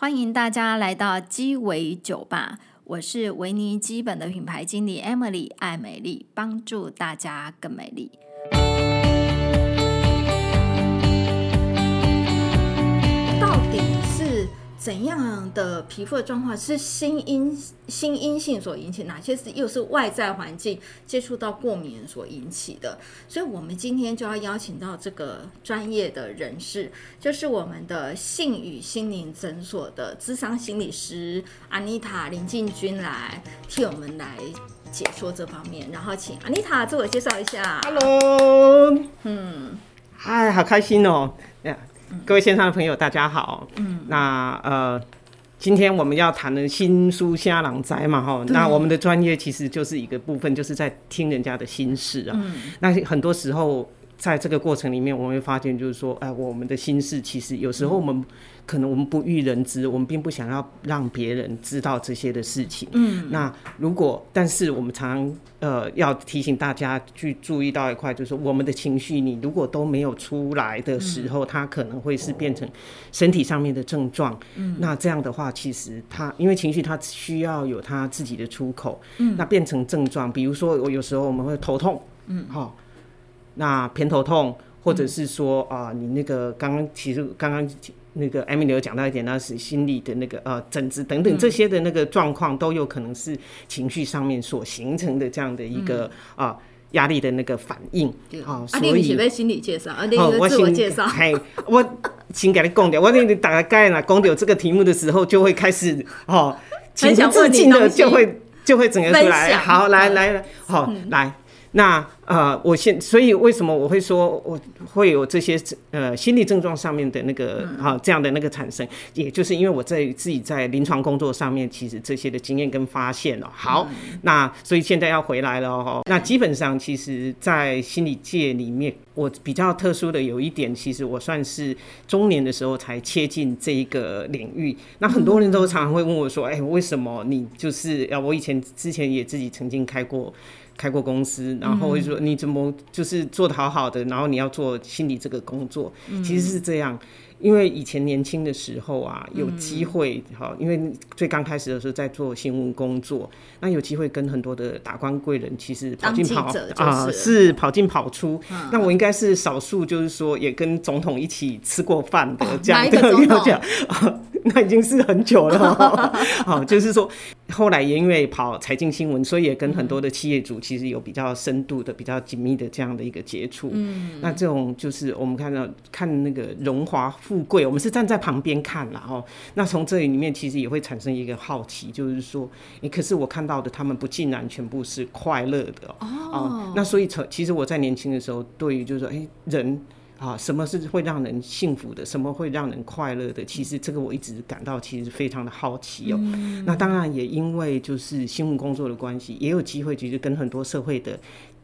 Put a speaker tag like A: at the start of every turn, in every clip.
A: 欢迎大家来到鸡尾酒吧，我是维尼基本的品牌经理 Emily 爱美丽，帮助大家更美丽。怎样的皮肤的状况是心因心因性所引起？哪些是又是外在环境接触到过敏所引起的？所以，我们今天就要邀请到这个专业的人士，就是我们的性与心灵诊所的智商心理师安妮塔林进军来替我们来解说这方面。然后，请安妮塔自我介绍一下。
B: Hello，嗯，嗨，好开心哦，呀。各位线上的朋友，大家好。嗯，那呃，今天我们要谈的新书虾郎斋嘛，哈，那我们的专业其实就是一个部分，就是在听人家的心事啊。嗯，那很多时候。在这个过程里面，我们会发现，就是说，哎，我们的心事其实有时候我们可能我们不欲人知，我们并不想要让别人知道这些的事情。嗯，那如果，但是我们常常呃要提醒大家去注意到一块，就是说，我们的情绪，你如果都没有出来的时候，它可能会是变成身体上面的症状。嗯，那这样的话，其实它因为情绪它需要有它自己的出口。嗯，那变成症状，比如说我有时候我们会头痛。嗯，好。那偏头痛，或者是说啊、你那个刚刚其实刚刚那个 Emily 有讲到一点，那是心理的那个呃疹子等等这些的那个状况，都有可能是情绪上面所形成的这样的一个啊压、力的那个反应。好、哦，所以准备心理介绍，啊，你自我介绍。嘿，我先给你讲掉，我给你大概呢，讲掉这个题目的时候，就会开始哦，情不自禁的就会就会整个出来。好，来来来，好、嗯、来。那呃，我现所以为什么我会说我会有这些呃心理症状上面的那个啊这样的那个产生，也就是因为我在自己在临床工作上面，其实这些的经验跟发现了。好，那所以现在要回来了哦。那基本上其实，在心理界里面，我比较特殊的有一点，其实我算是中年的时候才切进这一个领域。那很多人都常常会问我说：“哎，为什么你就是啊？我以前之前也自己曾经开过。”开过公司，然后会说你怎么就是做的好好的，然后你要做心理这个工作，其实是这样。因为以前年轻的时候啊，有机会哈，因为最刚开始的时候在做新闻工作，那有机会跟很多的达官贵人，其实跑进跑啊，是跑进跑出。那我应该是少数，就是说也跟总统一起吃过饭的这样的 一个 这样。那已经是很久了，好，就是说，后来也因为跑财经新闻，所以也跟很多的企业主其实有比较深度的、比较紧密的这样的一个接触。嗯，那这种就是我们看到看那个荣华富贵，我们是站在旁边看了哦。那从这里面其实也会产生一个好奇，就是说，哎，可是我看到的他们不竟然全部是快乐的哦。那所以从其实我在年轻的时候，对于就是说，哎，人。啊，什么是会让人幸福的？什么会让人快乐的？其实这个我一直感到其实非常的好奇哦。嗯、那当然也因为就是新闻工作的关系，也有机会其实跟很多社会的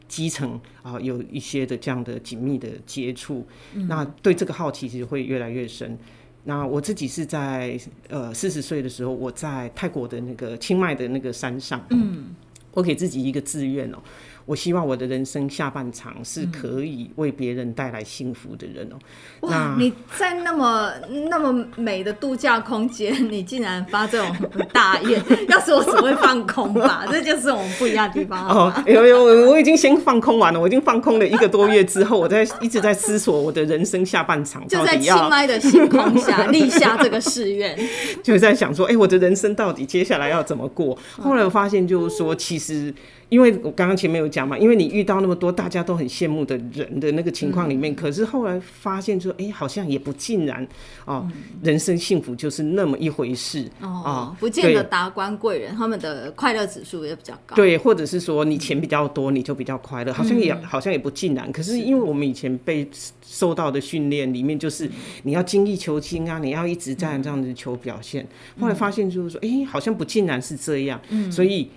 B: 基层啊有一些的这样的紧密的接触。嗯、那对这个好奇其实会越来越深。那我自己是在呃四十岁的时候，我在泰国的那个清迈的那个山上，嗯，我给自己一个志愿哦。我希望我的人生下半场是可以为别人带来幸福的人哦、喔。哇，
A: 你在那么那么美的度假空间，你竟然发这种大愿？要是我只会放空吧，这就是我们不一样的地方。哦，
B: 有有，我已经先放空完了，我已经放空了一个多月之后，我在一直在思索我的人生下半场。
A: 就在清迈的星空下立下这个誓愿，
B: 就在想说，哎、欸，我的人生到底接下来要怎么过？后来我发现，就是说，其实。因为我刚刚前面有讲嘛，因为你遇到那么多大家都很羡慕的人的那个情况里面，嗯、可是后来发现说，哎、欸，好像也不尽然哦，嗯、人生幸福就是那么一回事哦，
A: 哦不见得达官贵人他们的快乐指数也比较高，
B: 对，或者是说你钱比较多你就比较快乐，好像也、嗯、好像也不尽然。可是因为我们以前被受到的训练里面就是你要精益求精啊，你要一直在这样子求表现，嗯、后来发现就是说，哎、欸，好像不尽然是这样，嗯、所以。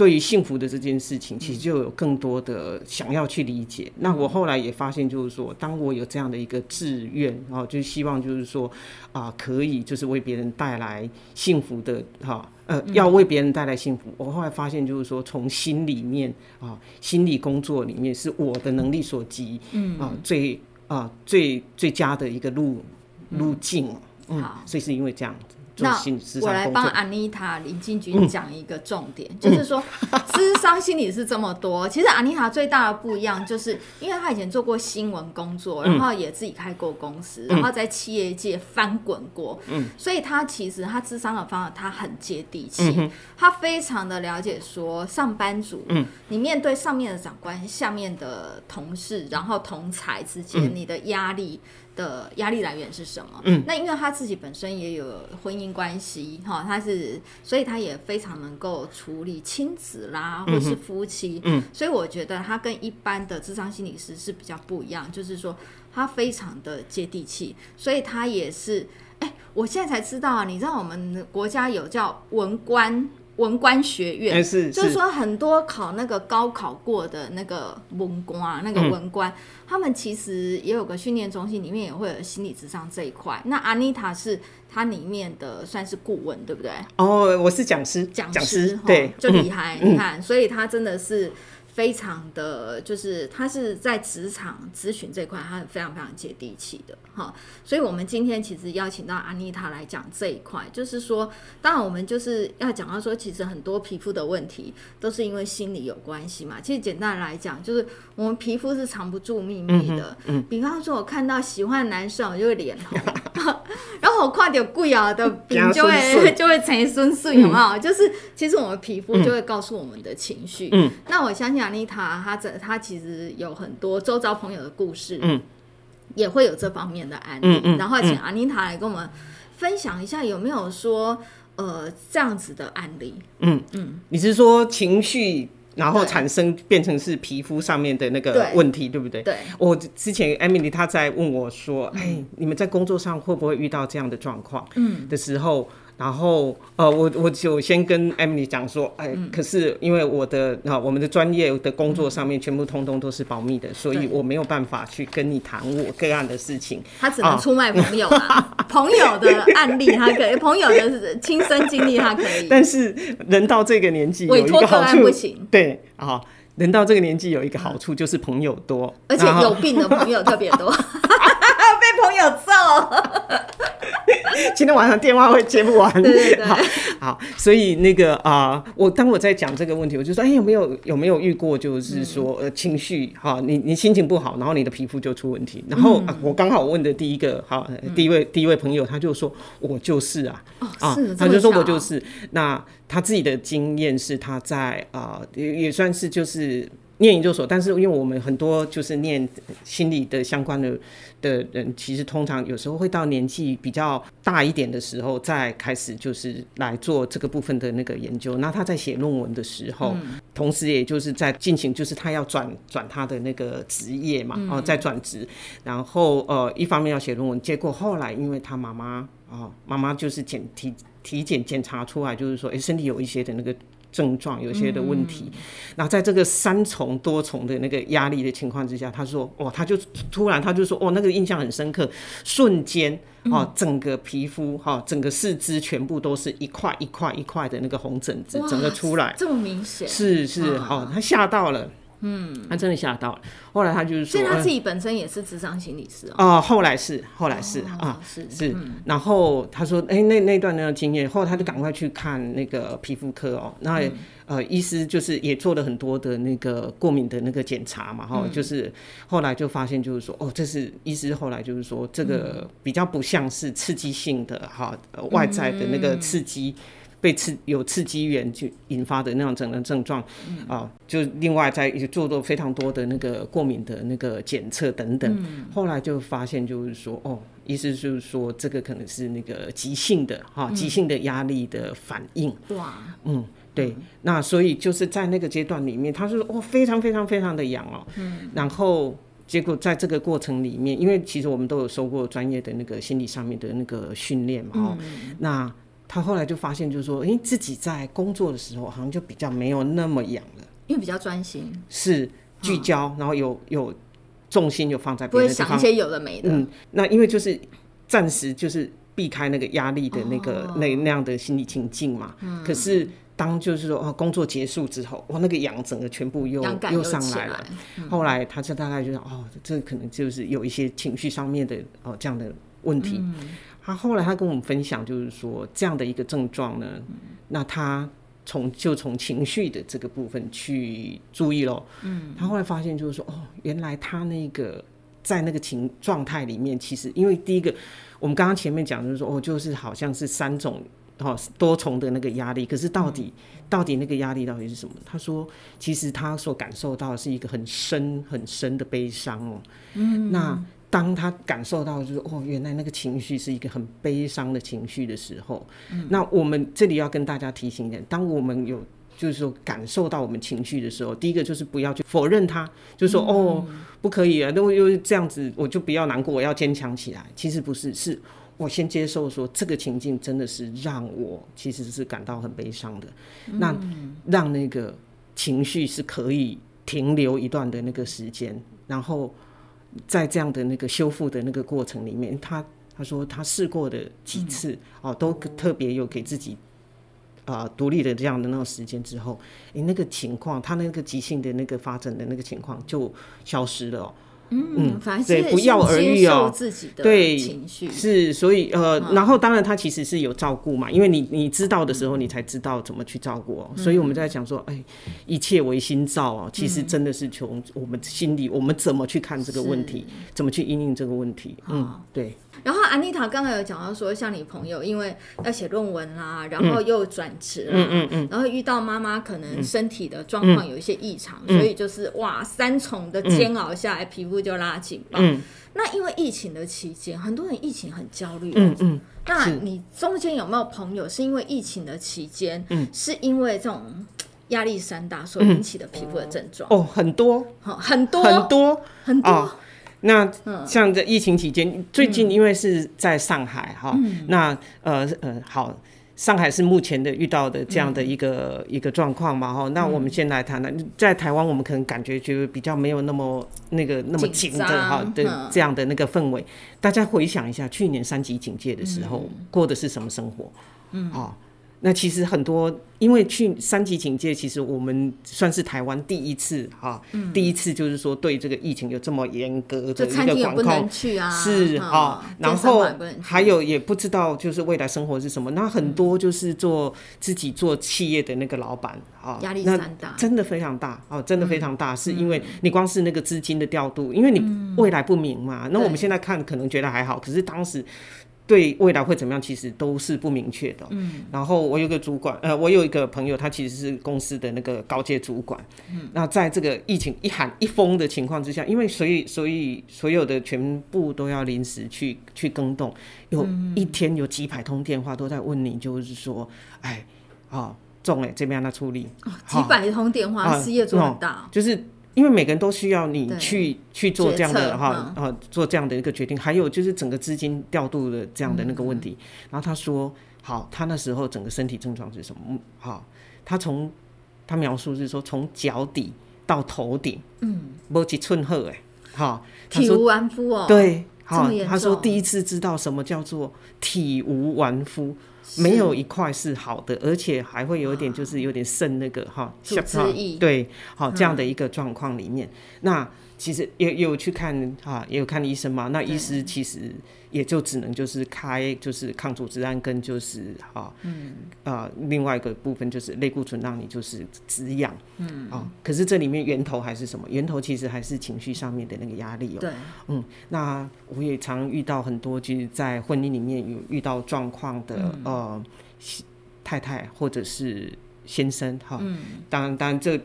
B: 对于幸福的这件事情，其实就有更多的想要去理解。那我后来也发现，就是说，当我有这样的一个志愿，然后就希望就是说，啊，可以就是为别人带来幸福的，哈，呃，要为别人带来幸福。我后来发现，就是说，从心里面啊，心理工作里面是我的能力所及，嗯。啊，最啊最最佳的一个路路径，嗯，所以是因为这样子。
A: 那我来帮安妮塔林进军讲一个重点，嗯、就是说，智商心理是这么多，其实安妮塔最大的不一样，就是因为她以前做过新闻工作，然后也自己开过公司，嗯、然后在企业界翻滚过，嗯，所以她其实她智商的方法，她很接地气，她、嗯、非常的了解说上班族，嗯，你面对上面的长官、下面的同事，然后同才之间，你的压力。的压力来源是什么？嗯，那因为他自己本身也有婚姻关系，哈，他是，所以他也非常能够处理亲子啦，或是夫妻，嗯，所以我觉得他跟一般的智商心理师是比较不一样，就是说他非常的接地气，所以他也是，哎、欸，我现在才知道啊，你知道我们国家有叫文官。文官学院，欸、是是就是说很多考那个高考过的那个文官，那个文官，嗯、他们其实也有个训练中心，里面也会有心理智商这一块。那阿妮塔是它里面的算是顾问，对不对？
B: 哦，我是讲师，
A: 讲师，对，就厉害，嗯、你看，所以他真的是。非常的就是他是在职场咨询这块，他非常非常接地气的哈，所以我们今天其实邀请到安妮塔来讲这一块，就是说，当然我们就是要讲到说，其实很多皮肤的问题都是因为心理有关系嘛。其实简单来讲，就是我们皮肤是藏不住秘密的。嗯，嗯，比方说，我看到喜欢的男生，我就会脸红，然后我看到贵啊的饼就会 就会成顺顺，有没有？嗯、就是其实我们皮肤就会告诉我们的情绪。嗯，那我相信。安妮塔，她这她其实有很多周遭朋友的故事，嗯，也会有这方面的案例，嗯嗯、然后请阿妮塔来跟我们分享一下，有没有说呃这样子的案例？嗯嗯，
B: 嗯你是说情绪然后产生变成是皮肤上面的那个问题，对，对不对？对，我之前 Emily 她在问我说，哎、嗯，你们在工作上会不会遇到这样的状况？嗯的时候。然后，呃，我我就先跟 Emily 讲说，哎，嗯、可是因为我的啊，我们的专业的工作上面全部通通都是保密的，嗯、所以我没有办法去跟你谈我个案的事情。
A: 他只能出卖朋友啊，朋友的案例他可以，朋友的亲身经历他可以。
B: 但是人到这个年纪委托个好处，不行。对啊，人到这个年纪有一个好处就是朋友多，
A: 而且有病的朋友特别多，被朋友揍。
B: 今天晚上电话会接不完，对对对，好，好，所以那个啊、呃，我当我在讲这个问题，我就说，哎、欸，有没有有没有遇过，就是说，呃，情绪哈，你你心情不好，然后你的皮肤就出问题，然后、嗯。啊、我刚好问的第一个哈，第一位第一位朋友，他就说，我就是啊，哦、啊，他就说我就是，那他自己的经验是他在啊，也、呃、也算是就是。念研究所，但是因为我们很多就是念心理的相关的的人，其实通常有时候会到年纪比较大一点的时候，再开始就是来做这个部分的那个研究。那他在写论文的时候，嗯、同时也就是在进行，就是他要转转他的那个职业嘛，哦，在转职，然后呃，一方面要写论文，结果后来因为他妈妈哦，妈妈就是检体体检检查出来，就是说，哎、欸，身体有一些的那个。症状有些的问题，那、嗯、在这个三重多重的那个压力的情况之下，他说：“哦，他就突然他就说，哦，那个印象很深刻，瞬间哦，整个皮肤哈、哦，整个四肢全部都是一块一块一块的那个红疹子，整个出来，
A: 这么明显，
B: 是是，哦，他吓到了。”嗯，他真的吓到了。后来他就是说，
A: 所以他自己本身也是智商心理师哦。
B: 哦，后来是，后来是啊，是是。然后他说，哎，那那段那个经验，后来他就赶快去看那个皮肤科哦。那呃，医师就是也做了很多的那个过敏的那个检查嘛，哈，就是后来就发现就是说，哦，这是医师后来就是说，这个比较不像是刺激性的哈，外在的那个刺激。被刺有刺激源就引发的那种整个症状，嗯、啊，就另外在做了非常多的那个过敏的那个检测等等，嗯、后来就发现就是说，哦，意思就是说这个可能是那个急性的哈，急性的压力的反应。哇，嗯，对，嗯、那所以就是在那个阶段里面，他是哦，非常非常非常的痒哦，嗯，然后结果在这个过程里面，因为其实我们都有受过专业的那个心理上面的那个训练嘛，哦，嗯、那。他后来就发现，就是说，哎，自己在工作的时候，好像就比较没有那么痒了，
A: 因为比较专心，
B: 是聚焦，嗯、然后有有重心有放在别的地方，
A: 不会想一些有的没的。
B: 嗯，那因为就是暂时就是避开那个压力的那个、哦、那那样的心理情境嘛。嗯。可是当就是说，哦，工作结束之后，哇，那个痒整个全部又又，又上来了。嗯、后来他就大概就说，哦，这可能就是有一些情绪上面的哦这样的问题。嗯他后来他跟我们分享，就是说这样的一个症状呢，嗯、那他从就从情绪的这个部分去注意喽。嗯，他后来发现就是说，哦，原来他那个在那个情状态里面，其实因为第一个，我们刚刚前面讲就是说，哦，就是好像是三种哦多重的那个压力，可是到底、嗯、到底那个压力到底是什么？他说，其实他所感受到的是一个很深很深的悲伤哦。嗯，那。当他感受到就是哦，原来那个情绪是一个很悲伤的情绪的时候，嗯，那我们这里要跟大家提醒一点，当我们有就是说感受到我们情绪的时候，第一个就是不要去否认它，就是说哦，不可以啊，那我又这样子，我就不要难过，我要坚强起来。其实不是，是我先接受说这个情境真的是让我其实是感到很悲伤的，那让那个情绪是可以停留一段的那个时间，然后。在这样的那个修复的那个过程里面，他他说他试过的几次、嗯、哦，都特别有给自己啊独立的这样的那种时间之后，诶、欸，那个情况，他那个急性的那个发展的那个情况就消失了、喔。
A: 嗯，反
B: 正对，不药而愈哦。
A: 自己的
B: 对
A: 情绪
B: 是，所以呃，然后当然他其实是有照顾嘛，因为你你知道的时候，你才知道怎么去照顾哦。所以我们在讲说，哎，一切唯心造哦，其实真的是从我们心里，我们怎么去看这个问题，怎么去应应这个问题。嗯，对。
A: 然后安妮塔刚才有讲到说，像你朋友因为要写论文啦，然后又转职啦，嗯嗯嗯，然后遇到妈妈可能身体的状况有一些异常，所以就是哇，三重的煎熬下来，皮肤就拉紧吧。嗯，那因为疫情的期间，很多人疫情很焦虑。嗯嗯，那你中间有没有朋友是因为疫情的期间，嗯，是因为这种压力山大所引起的皮肤的症状？
B: 哦，很多，
A: 很多，
B: 很多，
A: 很多。
B: 那像在疫情期间，嗯、最近因为是在上海哈，嗯、那呃呃好，上海是目前的遇到的这样的一个、嗯、一个状况嘛哈。那我们先来谈谈，在台湾我们可能感觉就比较没有那么那个那么紧的哈的这样的那个氛围。大家回想一下，去年三级警戒的时候、嗯、过的是什么生活？嗯，好。那其实很多，因为去三级警戒，其实我们算是台湾第一次哈，嗯、第一次就是说对这个疫情有这么严格的一个管控，
A: 啊、
B: 是啊，嗯、然后还有也不知道就是未来生活是什么。那很多就是做自己做企业的那个老板啊，压力山大，真的非常大哦，真的非常大，嗯、是因为你光是那个资金的调度，因为你未来不明嘛。嗯、那我们现在看可能觉得还好，可是当时。对未来会怎么样，其实都是不明确的。嗯，然后我有个主管，呃，我有一个朋友，他其实是公司的那个高阶主管。嗯，那在这个疫情一喊一封的情况之下，因为所以所以所有的全部都要临时去去更动，有一天有几百通电话都在问你，就是说，哎，啊，中哎，这边让他处理。
A: 哦，几百通电话，事业做很大，
B: 就是。因为每个人都需要你去去做这样的哈啊，做这样的一个决定，还有就是整个资金调度的这样的那个问题。然后他说，好，他那时候整个身体症状是什么？嗯，好，他从他描述是说从脚底到头顶，嗯，没几寸厚哎，好，
A: 体无完肤哦，
B: 对，好，他说第一次知道什么叫做体无完肤。没有一块是好的，而且还会有一点，就是有点渗那个哈，对，好这样的一个状况里面，那其实也有去看哈，也有看医生嘛，那医师其实。也就只能就是开就是抗组织胺跟就是啊，嗯啊、呃，另外一个部分就是类固醇让你就是止痒，嗯啊，可是这里面源头还是什么？源头其实还是情绪上面的那个压力哦。对，嗯，那我也常遇到很多就是在婚姻里面有遇到状况的、嗯、呃太太或者是先生哈，嗯，当然当然这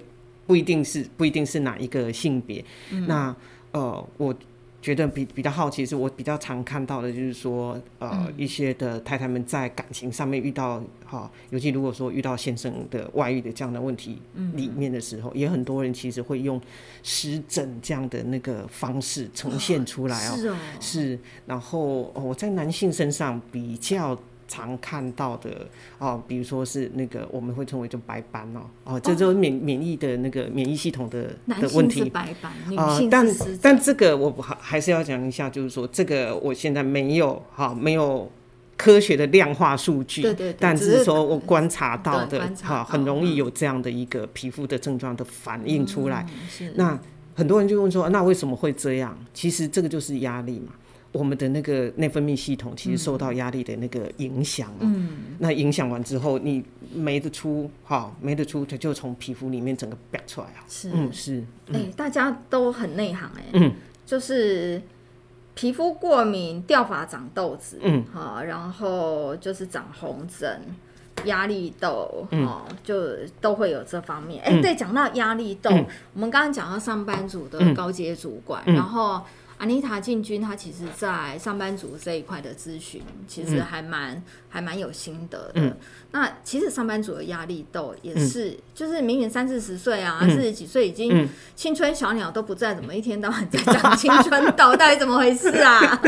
B: 不一定是不一定是哪一个性别，嗯、那呃我。觉得比比较好奇，是我比较常看到的，就是说，呃，嗯、一些的太太们在感情上面遇到哈，尤其如果说遇到先生的外遇的这样的问题里面的时候，嗯、也很多人其实会用湿疹这样的那个方式呈现出来、喔、哦，是哦，是，然后我、哦、在男性身上比较。常看到的哦，比如说是那个我们会称为就白斑哦，哦，这就是免免疫的那个免疫系统的的问题。
A: 白斑，女性
B: 但但这个我还还是要讲一下，就是说这个我现在没有哈，没有科学的量化数据，对对，但只是说我观察到的哈，很容易有这样的一个皮肤的症状的反应出来。那很多人就问说，那为什么会这样？其实这个就是压力嘛。我们的那个内分泌系统其实受到压力的那个影响，嗯，那影响完之后，你没得出，哈，没得出，它就从皮肤里面整个表出来啊。
A: 是，
B: 嗯，是，
A: 哎、欸，大家都很内行、欸，哎，嗯，就是皮肤过敏、掉发、长痘子，嗯，好，然后就是长红疹、压力痘，哦、嗯，就都会有这方面。哎、欸，对，讲到压力痘，嗯、我们刚刚讲到上班族的高阶主管，嗯、然后。安妮塔进军，她其实，在上班族这一块的咨询，其实还蛮、嗯、还蛮有心得的。嗯、那其实上班族的压力痘也是，嗯、就是明明三四十岁啊，四十、嗯、几岁已经青春小鸟都不在，怎么一天到晚在讲青春痘？到底怎么回事啊？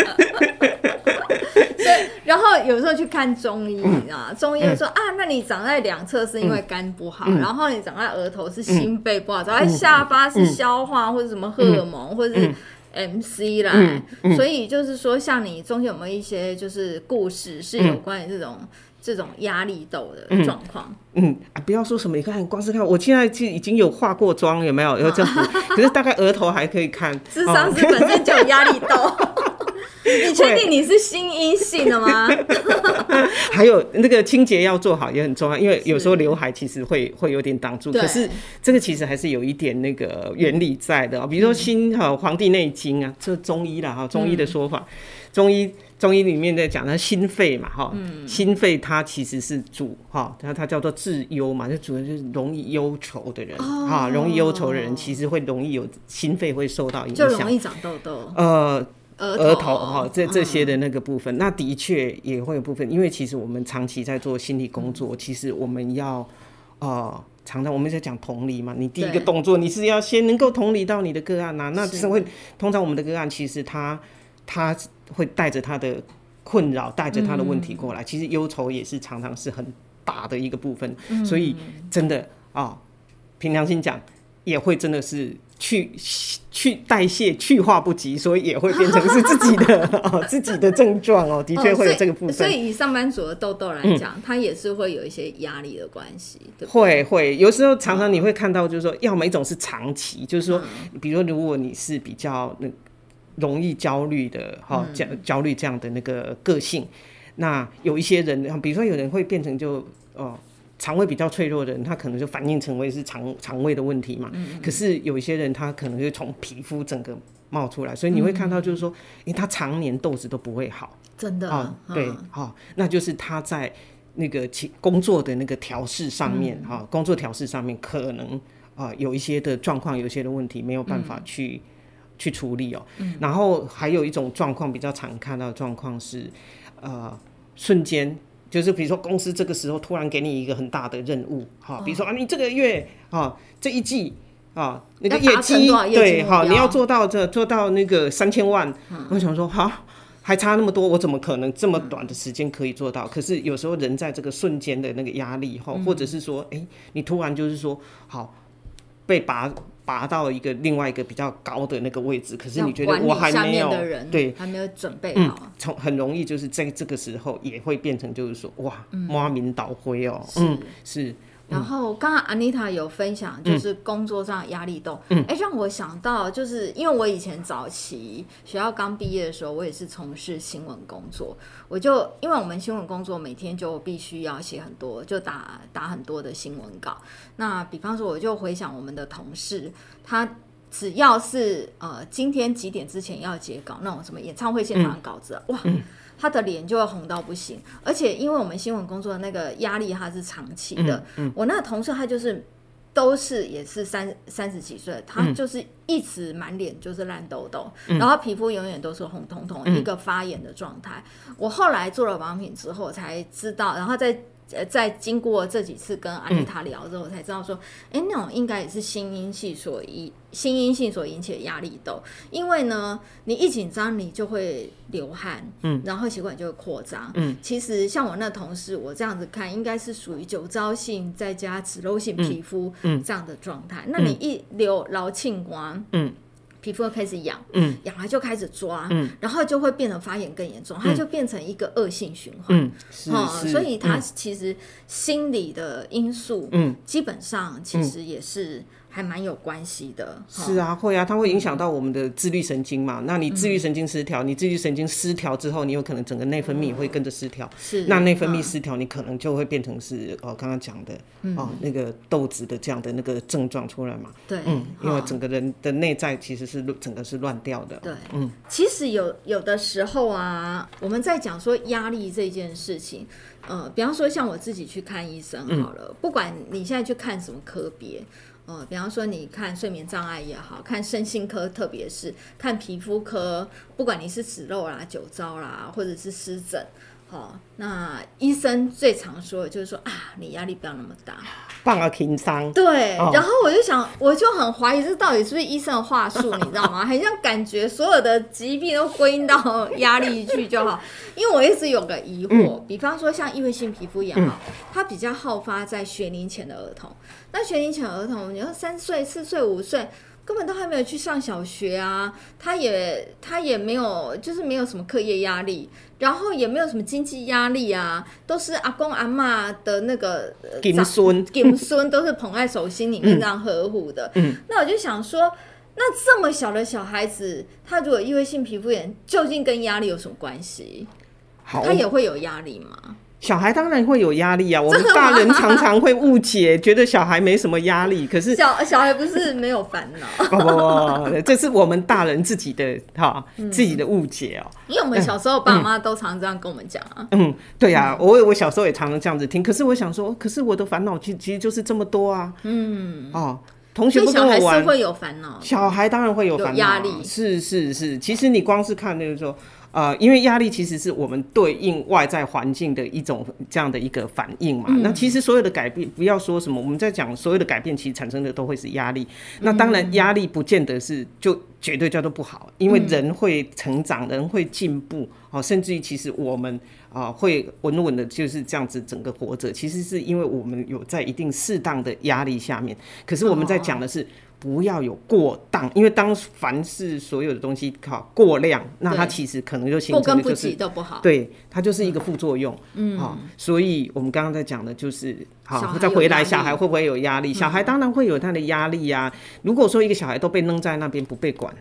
A: 所以，然后有时候去看中医啊，中医就说、嗯、啊，那你长在两侧是因为肝不好，嗯、然后你长在额头是心肺不好，长在下巴是消化或者什么荷尔蒙，或者是。M C 啦，嗯嗯、所以就是说，像你中间有没有一些就是故事是有关于这种、嗯、这种压力痘的状况？
B: 嗯啊，不要说什么，你看，光是看，我现在就已经有化过妆，有没有？有这样子，可是大概额头还可以看。
A: 智商是本身就有压力痘。你确定你是心因性的吗？
B: 还有那个清洁要做好也很重要，因为有时候刘海其实会会有点挡住。可是这个其实还是有一点那个原理在的，比如说新哈《黄帝内经》啊，这中医啦哈，中医的说法，中医中医里面在讲它心肺嘛哈，心肺它其实是主哈，它它叫做治忧嘛，就主要就是容易忧愁的人哈，容易忧愁的人其实会容易有心肺会受到影响，
A: 就容易长痘痘。
B: 呃。额头。哈，这这些的那个部分，嗯、那的确也会有部分，因为其实我们长期在做心理工作，嗯、其实我们要呃，常常我们在讲同理嘛，你第一个动作你是要先能够同理到你的个案呐、啊，那是。会通常我们的个案其实他他会带着他的困扰，带着他的问题过来，嗯、其实忧愁也是常常是很大的一个部分，嗯、所以真的啊，凭良心讲，也会真的是。去去代谢去化不及，所以也会变成是自己的哦，自己的症状哦，的确会有这个部分。
A: 所以，所以以上班族的痘痘来讲，嗯、它也是会有一些压力的关系，对不对？
B: 会会，有时候常常你会看到，就是说，要么一种是长期，就是说，比如说，如果你是比较那容易焦虑的哈，焦焦虑这样的那个个性，那有一些人，比如说有人会变成就哦。肠胃比较脆弱的人，他可能就反应成为是肠肠胃的问题嘛。嗯、可是有一些人，他可能就从皮肤整个冒出来，所以你会看到就是说，因为、嗯、他常年痘子都不会好。
A: 真的啊？
B: 哦、对，好、哦，那就是他在那个工作的那个调试上面，哈、工作调试上面可能啊、呃、有一些的状况，有一些的问题没有办法去、嗯、去处理哦。嗯、然后还有一种状况比较常看到的状况是，呃，瞬间。就是比如说，公司这个时候突然给你一个很大的任务，哈，比如说啊，你这个月啊，这一季啊，那个业绩对，好，你要做到这做到那个三千万，我想说，哈，还差那么多，我怎么可能这么短的时间可以做到？可是有时候人在这个瞬间的那个压力，哈，或者是说，哎，你突然就是说，好，被拔。拔到一个另外一个比较高的那个位置，可是你觉得我还没有对，还没有准备好，从很容易就是在这个时候也会变成就是说哇，挖名倒灰哦，嗯，是。
A: 然后刚刚 Anita 有分享，就是工作上压力动，哎，让我想到，就是因为我以前早期学校刚毕业的时候，我也是从事新闻工作，我就因为我们新闻工作每天就必须要写很多，就打打很多的新闻稿。那比方说，我就回想我们的同事，他只要是呃今天几点之前要截稿，那种什么演唱会现场的稿子，哇。他的脸就会红到不行，而且因为我们新闻工作的那个压力，它是长期的。嗯嗯、我那个同事他就是都是也是三三十几岁，他就是一直满脸就是烂痘痘，嗯、然后皮肤永远都是红彤彤，一个发炎的状态。嗯、我后来做了保养品之后才知道，然后在。呃，在经过这几次跟阿丽塔聊之后，我才知道说，哎、嗯，那种应该也是心因性所引，心因性所引起的压力痘。因为呢，你一紧张，你就会流汗，嗯，然后血管就会扩张，嗯。其实像我那同事，我这样子看，应该是属于酒糟性再加脂漏性皮肤，嗯，这样的状态。嗯、那你一流老庆光，嗯。皮肤开始痒，嗯，痒了就开始抓，嗯，然后就会变得发炎更严重，它就变成一个恶性循环，嗯，是，所以它其实心理的因素，嗯，基本上其实也是还蛮有关系的。
B: 是啊，会啊，它会影响到我们的自律神经嘛。那你自律神经失调，你自律神经失调之后，你有可能整个内分泌会跟着失调。是，那内分泌失调，你可能就会变成是哦，刚刚讲的哦，那个豆子的这样的那个症状出来嘛。对，嗯，因为整个人的内在其实是整个是乱掉的。
A: 对，嗯，其实有有的时候啊，我们在讲说压力这件事情。呃，比方说像我自己去看医生好了，嗯、不管你现在去看什么科别，呃，比方说你看睡眠障碍也好，看身心科，特别是看皮肤科，不管你是脂漏啦、酒糟啦，或者是湿疹。好，那医生最常说的就是说啊，你压力不要那么大，
B: 放个轻松。
A: 对，哦、然后我就想，我就很怀疑这到底是不是医生的话术，你知道吗？很像感觉所有的疾病都归因到压力去就好。因为我一直有个疑惑，嗯、比方说像异位性皮肤炎哈，嗯、它比较好发在学龄前的儿童。那学龄前的儿童，你说三岁、四岁、五岁。根本都还没有去上小学啊，他也他也没有，就是没有什么课业压力，然后也没有什么经济压力啊，都是阿公阿妈的那个
B: 金孙
A: 金孙都是捧在手心里面这样呵护的。嗯，那我就想说，那这么小的小孩子，他如果异位性皮肤炎，究竟跟压力有什么关系？他也会有压力吗？
B: 小孩当然会有压力啊，我们大人常常会误解，觉得小孩没什么压力。可是
A: 小小孩不是没有烦恼？
B: 不 不不，这是我们大人自己的哈，自己的误解哦。
A: 因为我们小时候爸妈都常这样跟我们讲啊。
B: 嗯，对呀，我我小时候也常常这样子听。可是我想说，可是我的烦恼其其实就是这么多啊。嗯哦，同学不跟我玩，
A: 会有烦恼。
B: 小孩当然会有烦恼，压力是是是。其实你光是看那个时候。呃，因为压力其实是我们对应外在环境的一种这样的一个反应嘛。嗯、那其实所有的改变，不要说什么，我们在讲所有的改变，其实产生的都会是压力。嗯、那当然，压力不见得是就绝对叫做不好，因为人会成长，人会进步，哦，甚至于其实我们啊、呃、会稳稳的就是这样子整个活着，其实是因为我们有在一定适当的压力下面。可是我们在讲的是。哦不要有过当，因为当凡是所有的东西靠过量，那它其实可能就形成的就是
A: 都不好，
B: 对，它就是一个副作用。嗯，好，所以我们刚刚在讲的就是，好，再回来，小孩会不会有压力？小孩当然会有他的压力呀。如果说一个小孩都被扔在那边不被管，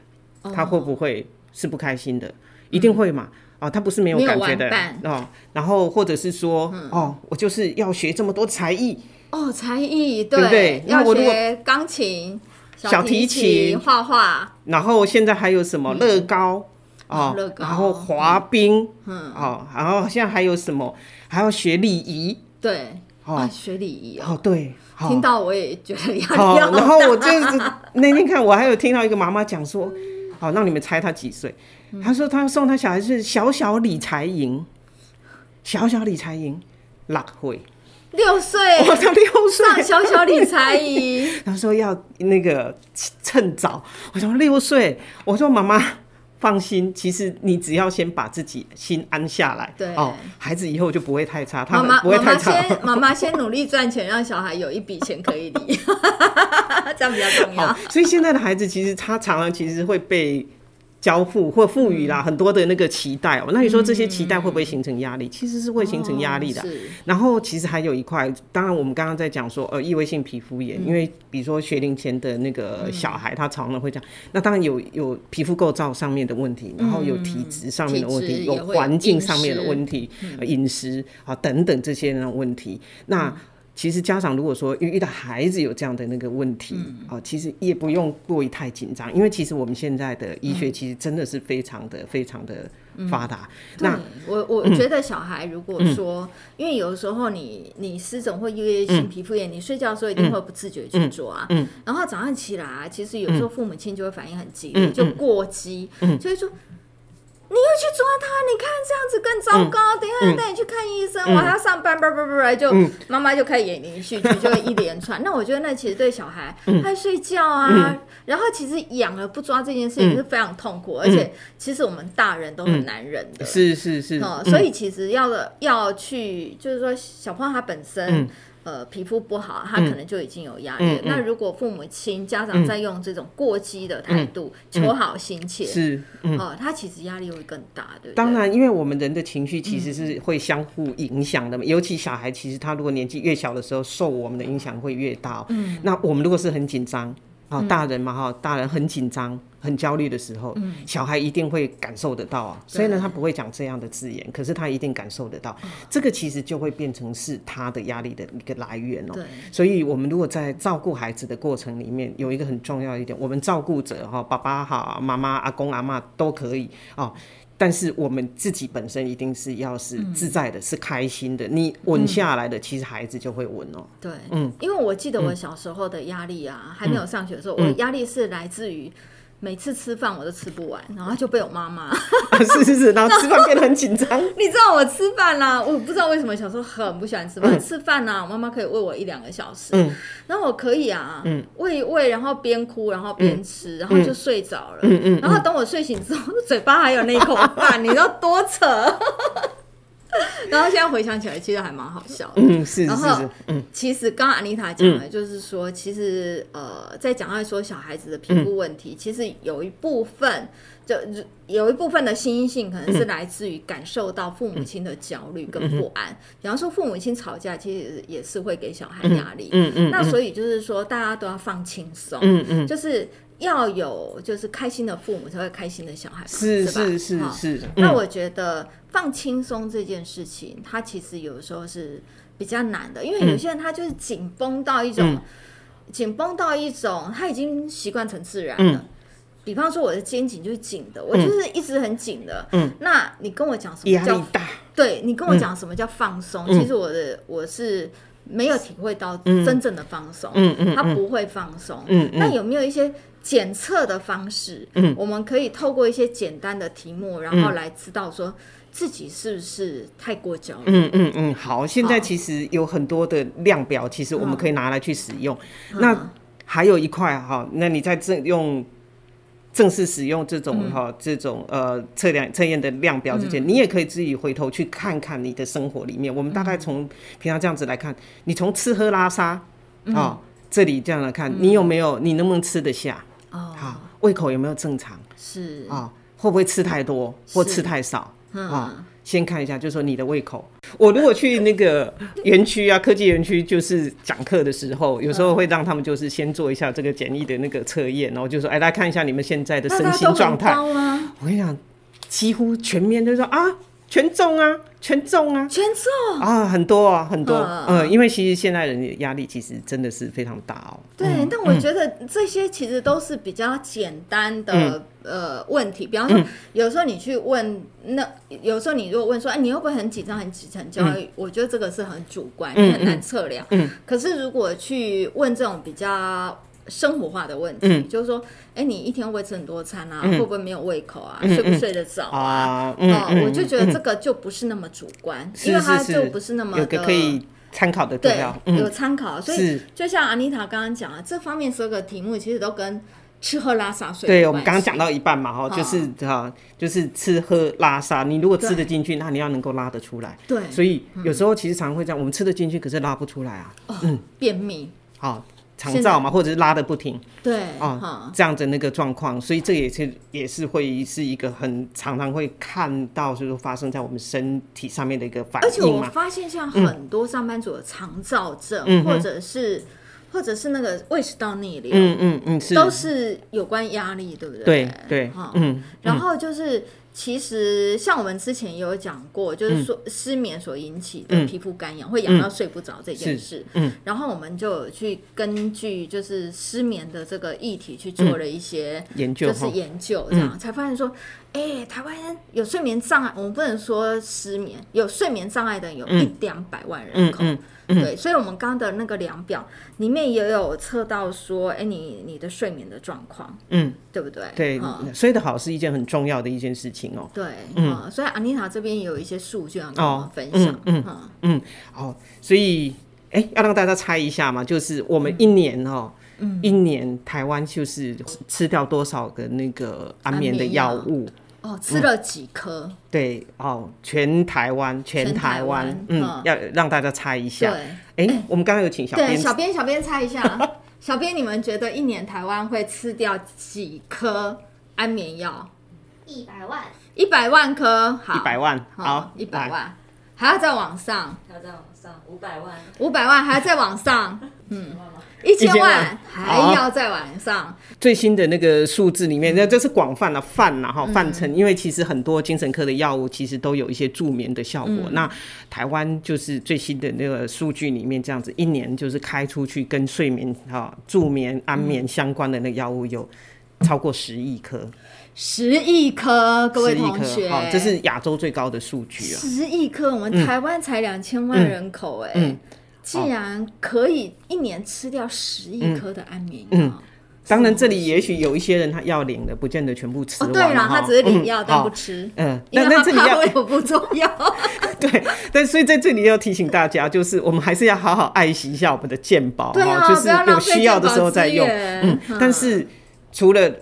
B: 他会不会是不开心的？一定会嘛？哦，他不是没有感觉的哦。然后或者是说，哦，我就是要学这么多才艺
A: 哦，才艺对不对？要学钢琴。小提琴、画画，
B: 然后现在还有什么乐高啊？然后滑冰，嗯，哦，然后现在还有什么？还要学礼仪，
A: 对，啊，学礼仪
B: 哦，对，
A: 听到我也觉得压力。
B: 然后我就是那天看，我还有听到一个妈妈讲说，好，让你们猜她几岁？她说她送她小孩是小小理财营，小小理财营，六岁。
A: 六岁，
B: 我才六岁，
A: 上小小理财营。
B: 他说要那个趁早。我说六岁，我说妈妈放心，其实你只要先把自己心安下来，对哦，孩子以后就不会太差。他们不会太差。妈妈先，
A: 妈妈先努力赚钱，让小孩有一笔钱可以理，这样比较重要。
B: 所以现在的孩子其实他常常其实会被。交付或赋予啦，很多的那个期待哦、喔。那你说这些期待会不会形成压力？其实是会形成压力的。然后其实还有一块，当然我们刚刚在讲说，呃，异位性皮肤炎，因为比如说学龄前的那个小孩，他常常会这样，那当然有有皮肤构造上面的问题，然后有体质上面的问题，有环境上面的问题，饮食啊等等这些那种问题，那。其实家长如果说遇到孩子有这样的那个问题，啊，其实也不用过于太紧张，因为其实我们现在的医学其实真的是非常的非常的发达。那
A: 我我觉得小孩如果说，因为有的时候你你湿疹或异位性皮肤炎，你睡觉的时候一定会不自觉去做啊，然后早上起来，其实有时候父母亲就会反应很激烈，就过激，所以说。你又去抓他？你看这样子更糟糕。等一下带你去看医生，我还要上班，不不不就妈妈就开始演连续剧，就会一连串。那我觉得那其实对小孩，他睡觉啊，然后其实养了不抓这件事情是非常痛苦，而且其实我们大人都很难忍的。
B: 是是是。
A: 所以其实要的要去，就是说小朋友他本身。呃，皮肤不好，他可能就已经有压力那如果父母亲、家长在用这种过激的态度、嗯、求好心切，
B: 是，嗯、
A: 呃，他其实压力会更大，对不对？
B: 当然，因为我们人的情绪其实是会相互影响的嘛。嗯、尤其小孩，其实他如果年纪越小的时候，受我们的影响会越大。嗯，那我们如果是很紧张。哦，大人嘛哈，大人很紧张、很焦虑的时候，嗯、小孩一定会感受得到啊。虽然他不会讲这样的字眼，可是他一定感受得到。嗯、这个其实就会变成是他的压力的一个来源哦。对。所以，我们如果在照顾孩子的过程里面，有一个很重要一点，我们照顾者哈，爸爸好，妈妈、阿公、阿嬷都可以哦。但是我们自己本身一定是要是自在的，嗯、是开心的。你稳下来的，其实孩子就会稳哦。
A: 对，嗯，因为我记得我小时候的压力啊，嗯、还没有上学的时候，嗯、我压力是来自于。每次吃饭我都吃不完，然后就被我妈妈、
B: 啊。是是是，然后吃饭变得很紧张。
A: 你知道我吃饭啦、啊，我不知道为什么小时候很不喜欢吃饭。嗯、吃饭呢、啊，我妈妈可以喂我一两个小时，嗯，然后我可以啊，嗯，喂一喂，然后边哭，然后边吃，嗯、然后就睡着了，然后等我睡醒之后，嘴巴还有那一口饭，你知道多扯。然后现在回想起来，其实还蛮好笑的。
B: 嗯，是，
A: 然后，嗯，其实刚刚安妮塔讲的，就是说，其实呃，在讲到说小孩子的皮肤问题，其实有一部分，就有一部分的心因性，可能是来自于感受到父母亲的焦虑跟不安。比方说，父母亲吵架，其实也是会给小孩压力。嗯嗯。那所以就是说，大家都要放轻松。嗯嗯。就是。要有就是开心的父母才会开心的小孩，
B: 是
A: 是
B: 是是，是。
A: 那我觉得放轻松这件事情，它其实有时候是比较难的，因为有些人他就是紧绷到一种，紧绷到一种，他已经习惯成自然了。比方说我的肩颈就是紧的，我就是一直很紧的。嗯，那你跟我讲什么叫大？对，你跟我讲什么叫放松？其实我的我是没有体会到真正的放松。嗯嗯，他不会放松。嗯，那有没有一些？检测的方式，嗯，我们可以透过一些简单的题目，然后来知道说自己是不是太过焦虑。
B: 嗯嗯嗯，好，现在其实有很多的量表，其实我们可以拿来去使用。嗯、那还有一块哈，那你在正用正式使用这种哈、嗯、这种呃测量测验的量表之前，嗯、你也可以自己回头去看看你的生活里面。我们大概从平常这样子来看，你从吃喝拉撒啊、这里这样来看，你有没有你能不能吃得下？哦。好，胃口有没有正常？是。啊，会不会吃太多或吃太少啊？先看一下，就是说你的胃口。我如果去那个园区啊，科技园区，就是讲课的时候，有时候会让他们就是先做一下这个简易的那个测验，然后就说，哎，来看一下你们现在的身心状态。我跟你讲，几乎全面都说啊。全中啊，全中啊，
A: 全中？
B: 啊，很多啊，很多，嗯，因为其实现在人的压力其实真的是非常大哦。
A: 对，但我觉得这些其实都是比较简单的呃问题，比方说有时候你去问，那有时候你如果问说，哎，你会不会很紧张、很紧张、焦虑？我觉得这个是很主观，很难测量。嗯，可是如果去问这种比较。生活化的问题，嗯、就是说，哎、欸，你一天会吃很多餐啊？嗯、会不会没有胃口啊？嗯、睡不睡得着啊？嗯，嗯我就觉得这个就不是那么主观，嗯、因为它就不是那么的
B: 有个可以参考的对，
A: 嗯、有参考。所以，就像安妮塔刚刚讲的，这方面所有的题目其实都跟吃喝拉撒睡。
B: 对，我们刚刚讲到一半嘛，哈，就是哈，就是吃喝拉撒。你如果吃得进去，那你要能够拉得出来。对，所以有时候其实常常会这样，我们吃得进去，可是拉不出来啊。
A: 嗯，便秘。
B: 好。肠躁嘛，或者是拉的不停，
A: 对
B: 啊，这样的那个状况，所以这也是也是会是一个很常常会看到，就是发生在我们身体上面的一个反应。
A: 而且我发现像很多上班族的肠燥症，或者是或者是那个胃食道逆流，嗯嗯嗯，都是有关压力，对不对？
B: 对对，嗯，
A: 然后就是。其实像我们之前也有讲过，就是说失眠所引起的皮肤干痒，会痒到睡不着这件事。嗯，然后我们就去根据就是失眠的这个议题去做了一些研究，就是研究这样才发现说，哎，台湾有睡眠障碍，我们不能说失眠，有睡眠障碍的有一两百万人口。对，所以，我们刚刚的那个量表里面也有测到说，哎，你你的睡眠的状况，嗯，对不对？
B: 对，睡得好是一件很重要的一件事情哦。
A: 对，嗯，所以安妮塔这边也有一些数据要跟我们分享，嗯
B: 嗯，好，所以，哎，要让大家猜一下嘛，就是我们一年哦，一年台湾就是吃掉多少个那个安眠的药物？
A: 哦，吃了几颗、嗯？
B: 对哦，全台湾，全台湾，嗯，嗯，要让大家猜一下。对，哎、欸，我们刚刚有请小编，
A: 对，小编，小编猜一下，小编，你们觉得一年台湾会吃掉几颗安眠药？
C: 一百万，
A: 一百万颗，好，
B: 一百万，好，
A: 一百万，还要再往上，
C: 还要再往上，五百万，
A: 五百万还要再往上，嗯。一千万。还要再往上。
B: 最新的那个数字里面，那这是广泛的泛呐哈泛称，因为其实很多精神科的药物其实都有一些助眠的效果。嗯、那台湾就是最新的那个数据里面这样子，一年就是开出去跟睡眠哈助眠安眠相关的那个药物有超过十亿颗，
A: 十亿颗，各位同学，
B: 好，这是亚洲最高的数据啊，
A: 十亿颗，我们台湾才两千万人口哎、欸。嗯。嗯既然可以一年吃掉十亿颗的安眠药，嗯，
B: 当然这里也许有一些人他要领的不见得全部吃完。
A: 哦，对了，他只是领药但不吃，嗯，因为他怕胃不重要。
B: 对，但所以在这里要提醒大家，就是我们还是要好好爱惜一下我们的健保，
A: 对啊，
B: 就是有需要的时候再用。嗯，但是除了。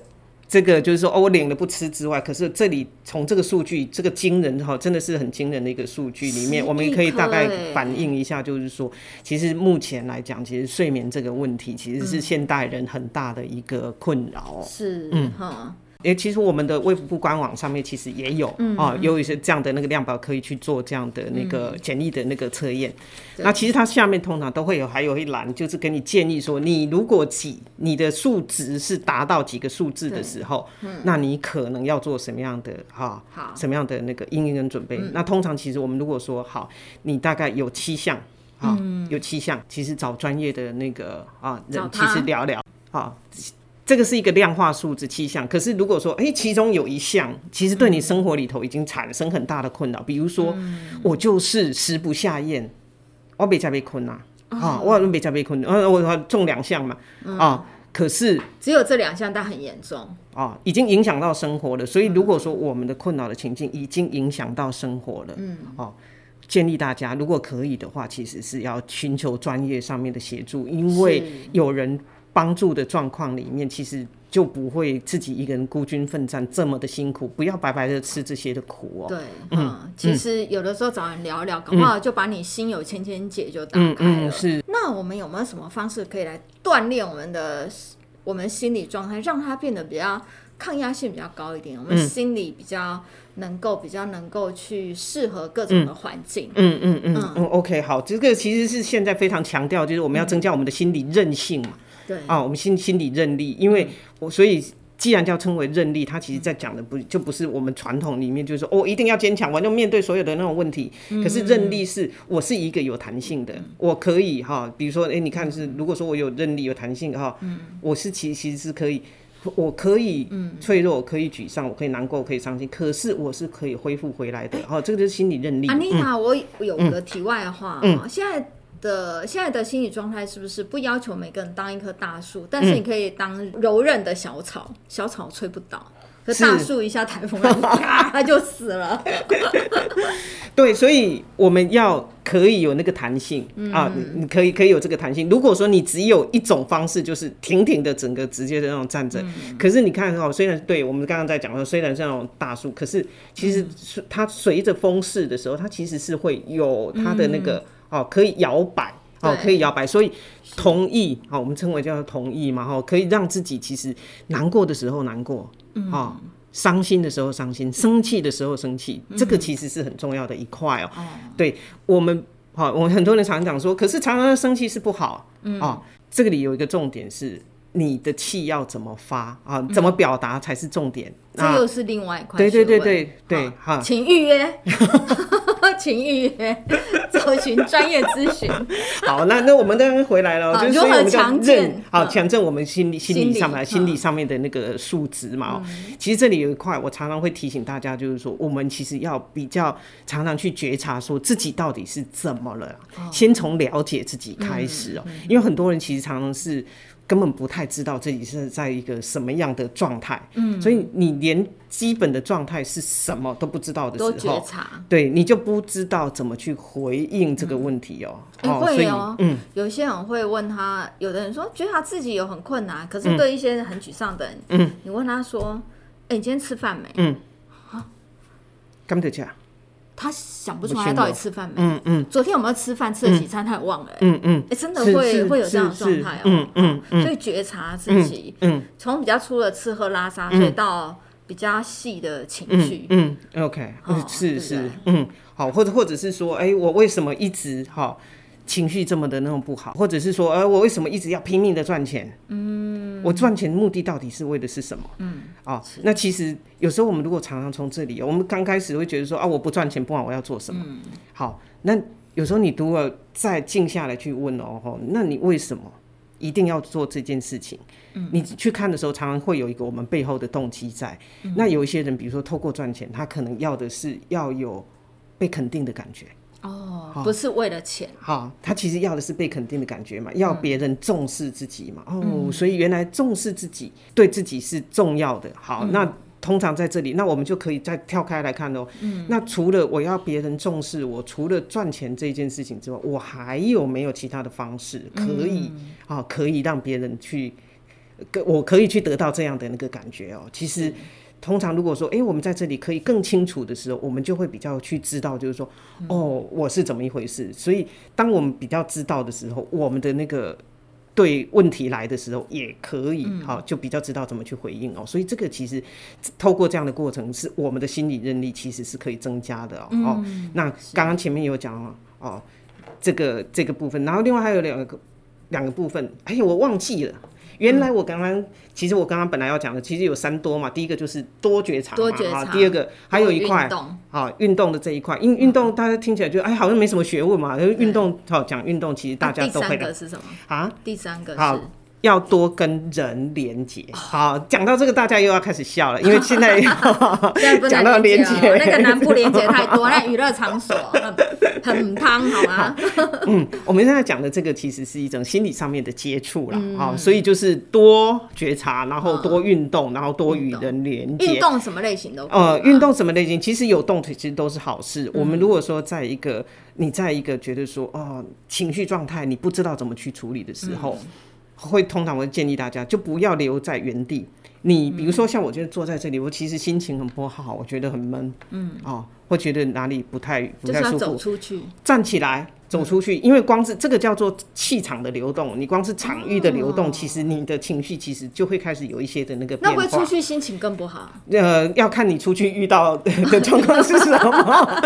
B: 这个就是说，哦，我领了不吃之外，可是这里从这个数据，这个惊人哈，真的是很惊人的一个数据里面，我们可以大概反映一下，就是说，其实目前来讲，其实睡眠这个问题，其实是现代人很大的一个困扰。
A: 是，嗯，哈。
B: 诶，其实我们的卫福部官网上面其实也有啊，有一些这样的那个量表可以去做这样的那个简易的那个测验。那其实它下面通常都会有还有一栏，就是给你建议说，你如果几你的数值是达到几个数字的时候，那你可能要做什么样的哈，好。什么样的那个应用跟准备。那通常其实我们如果说好，你大概有七项啊，有七项，其实找专业的那个啊人其实聊聊啊。这个是一个量化数字七项，可是如果说，哎，其中有一项其实对你生活里头已经产生很大的困扰，比如说，我就是食不下咽，我没加被困呐，啊，我没加被困，呃，我中两项嘛，啊，可是
A: 只有这两项，但很严重，
B: 啊，已经影响到生活了。所以如果说我们的困扰的情境已经影响到生活了，嗯，哦，建议大家如果可以的话，其实是要寻求专业上面的协助，因为有人。帮助的状况里面，其实就不会自己一个人孤军奋战这么的辛苦，不要白白的吃这些的苦哦。
A: 对，嗯，其实有的时候找人聊聊，搞不好就把你心有千千结就打开了。嗯嗯，是。那我们有没有什么方式可以来锻炼我们的我们心理状态，让它变得比较抗压性比较高一点？我们心里比较能够比较能够去适合各种的环境。嗯嗯嗯嗯，
B: 嗯。OK，好，这个其实是现在非常强调，就是我们要增加我们的心理韧性嘛。对啊，我们心心理韧力，因为我所以既然叫称为韧力，它其实在讲的不就不是我们传统里面就是说哦一定要坚强，我就面对所有的那种问题。可是韧力是我是一个有弹性的，我可以哈，比如说哎，你看是如果说我有韧力有弹性哈，我是其其实是可以，我可以脆弱，可以沮丧，我可以难过，可以伤心，可是我是可以恢复回来的。哈，这个就是心理韧力。
A: 安妮塔，我有个题外话，嗯，现在。的现在的心理状态是不是不要求每个人当一棵大树，但是你可以当柔韧的小草，小草吹不倒，可大树一下台风来，啪，它就死了。
B: 对，所以我们要可以有那个弹性、嗯、啊，你可以可以有这个弹性。如果说你只有一种方式，就是挺挺的整个直接的那种站着，嗯、可是你看哦，虽然对我们刚刚在讲说，虽然是那种大树，可是其实它随着风势的时候，它其实是会有它的那个。嗯哦，可以摇摆，哦，可以摇摆，所以同意，好，我们称为叫做同意嘛，哈，可以让自己其实难过的时候难过，啊，伤心的时候伤心，生气的时候生气，这个其实是很重要的一块哦。对我们，好，我们很多人常常讲说，可是常常生气是不好，啊，这个里有一个重点是，你的气要怎么发啊，怎么表达才是重点，
A: 这又是另外一块。
B: 对对对对对，好，
A: 请预约。请预约，找寻专业咨询。
B: 好，那那我们刚刚回来了，就是所以我们叫
A: 认，
B: 好，强正我们心理心理上面心理上面的那个数值嘛。其实这里有一块，我常常会提醒大家，就是说，我们其实要比较常常去觉察，说自己到底是怎么了，先从了解自己开始哦。因为很多人其实常常是。根本不太知道自己是在一个什么样的状态，嗯，所以你连基本的状态是什么都不知道的时候，
A: 觉察，
B: 对，你就不知道怎么去回应这个问题哦。
A: 哎，会哦，嗯，有些人会问他，有的人说觉得他自己有很困难，可是对一些很沮丧的人，嗯，你问他说，哎，你今天吃饭没？嗯，
B: 甘得加。
A: 他想不出来他到底吃饭没？
B: 嗯嗯。
A: 昨天有没有吃饭？吃了几餐？他也忘了。
B: 嗯嗯。
A: 哎，真的会会有这样的状态哦。
B: 嗯嗯嗯。
A: 所以觉察自己，嗯，从比较粗的吃喝拉撒，所以到比较细的情绪。
B: 嗯，OK，是是，嗯，好，或者或者是说，哎，我为什么一直哈？情绪这么的那种不好，或者是说，呃，我为什么一直要拼命的赚钱？嗯，我赚钱的目的到底是为的是什么？嗯，啊、哦，那其实有时候我们如果常常从这里，我们刚开始会觉得说，啊，我不赚钱，不管我要做什么。嗯，好，那有时候你如果再静下来去问哦，那你为什么一定要做这件事情？嗯，你去看的时候，常常会有一个我们背后的动机在。嗯、那有一些人，比如说透过赚钱，他可能要的是要有被肯定的感觉。
A: 哦，不是为了钱，
B: 好，他其实要的是被肯定的感觉嘛，要别人重视自己嘛。哦，所以原来重视自己，对自己是重要的。好，那通常在这里，那我们就可以再跳开来看哦。嗯，那除了我要别人重视我，除了赚钱这件事情之外，我还有没有其他的方式可以啊？可以让别人去，我可以去得到这样的那个感觉哦。其实。通常如果说，哎、欸，我们在这里可以更清楚的时候，我们就会比较去知道，就是说，哦，我是怎么一回事。所以，当我们比较知道的时候，我们的那个对问题来的时候，也可以，好，就比较知道怎么去回应哦。所以，这个其实透过这样的过程，是我们的心理韧力其实是可以增加的哦。那刚刚前面有讲了哦，这个这个部分，然后另外还有两个两个部分，哎呀，我忘记了。原来我刚刚，嗯、其实我刚刚本来要讲的，其实有三多嘛。第一个就是多觉察嘛，多觉察。第二个还有一块，啊，运动的这一块，因运动大家听起来就哎好像没什么学问嘛。因为运动，好讲运动，其实大家都会。第三个是什么啊？第三个好。要多跟人连接，好，讲到这个大家又要开始笑了，因为现在 讲到连接，
A: 那个南部连接太多，那娱乐场所 很汤，好吗？
B: 嗯，我们现在讲的这个其实是一种心理上面的接触了，好，所以就是多觉察，然后多运动，然后多与人连接。
A: 运动什么类型都
B: 呃，运动什么类型，其实有动其实都是好事。我们如果说在一个你在一个觉得说哦情绪状态你不知道怎么去处理的时候。会通常会建议大家就不要留在原地。你比如说像我，觉得坐在这里，我其实心情很不好，我觉得很闷，嗯，哦，会觉得哪里不太不太舒服，
A: 走出去，
B: 站起来。走出去，因为光是这个叫做气场的流动，你光是场域的流动，其实你的情绪其实就会开始有一些的那个变化。
A: 那会出去心情更不好？
B: 呃，要看你出去遇到 的状况是什么。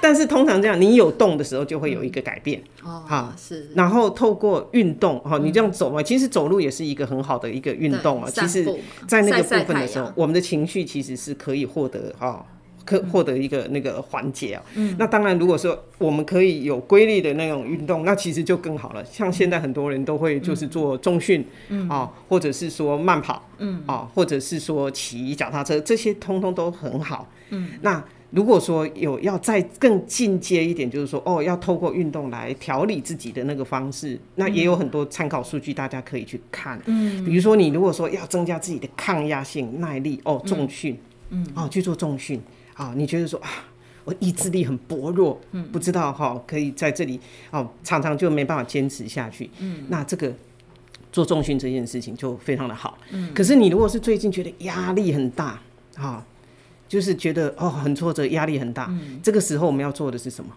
B: 但是通常这样，你有动的时候就会有一个改变。哦，好，是。然后透过运动，哈，你这样走嘛，其实走路也是一个很好的一个运动啊。其实，在那个部分的时候，我们的情绪其实是可以获得哈。可获得一个那个缓解啊，嗯，那当然，如果说我们可以有规律的那种运动，那其实就更好了。像现在很多人都会就是做重训，嗯。啊，或者是说慢跑，嗯。啊，或者是说骑脚踏车，这些通通都很好。嗯，那如果说有要再更进阶一点，就是说哦，要透过运动来调理自己的那个方式，那也有很多参考数据，大家可以去看。嗯，比如说你如果说要增加自己的抗压性、耐力，哦，重训，嗯，哦，去做重训。啊，你觉得说啊，我意志力很薄弱，嗯，不知道哈，可以在这里哦，常常就没办法坚持下去，嗯，那这个做重训这件事情就非常的好，嗯，可是你如果是最近觉得压力很大，哈，就是觉得哦很挫折，压力很大，嗯，这个时候我们要做的是什么？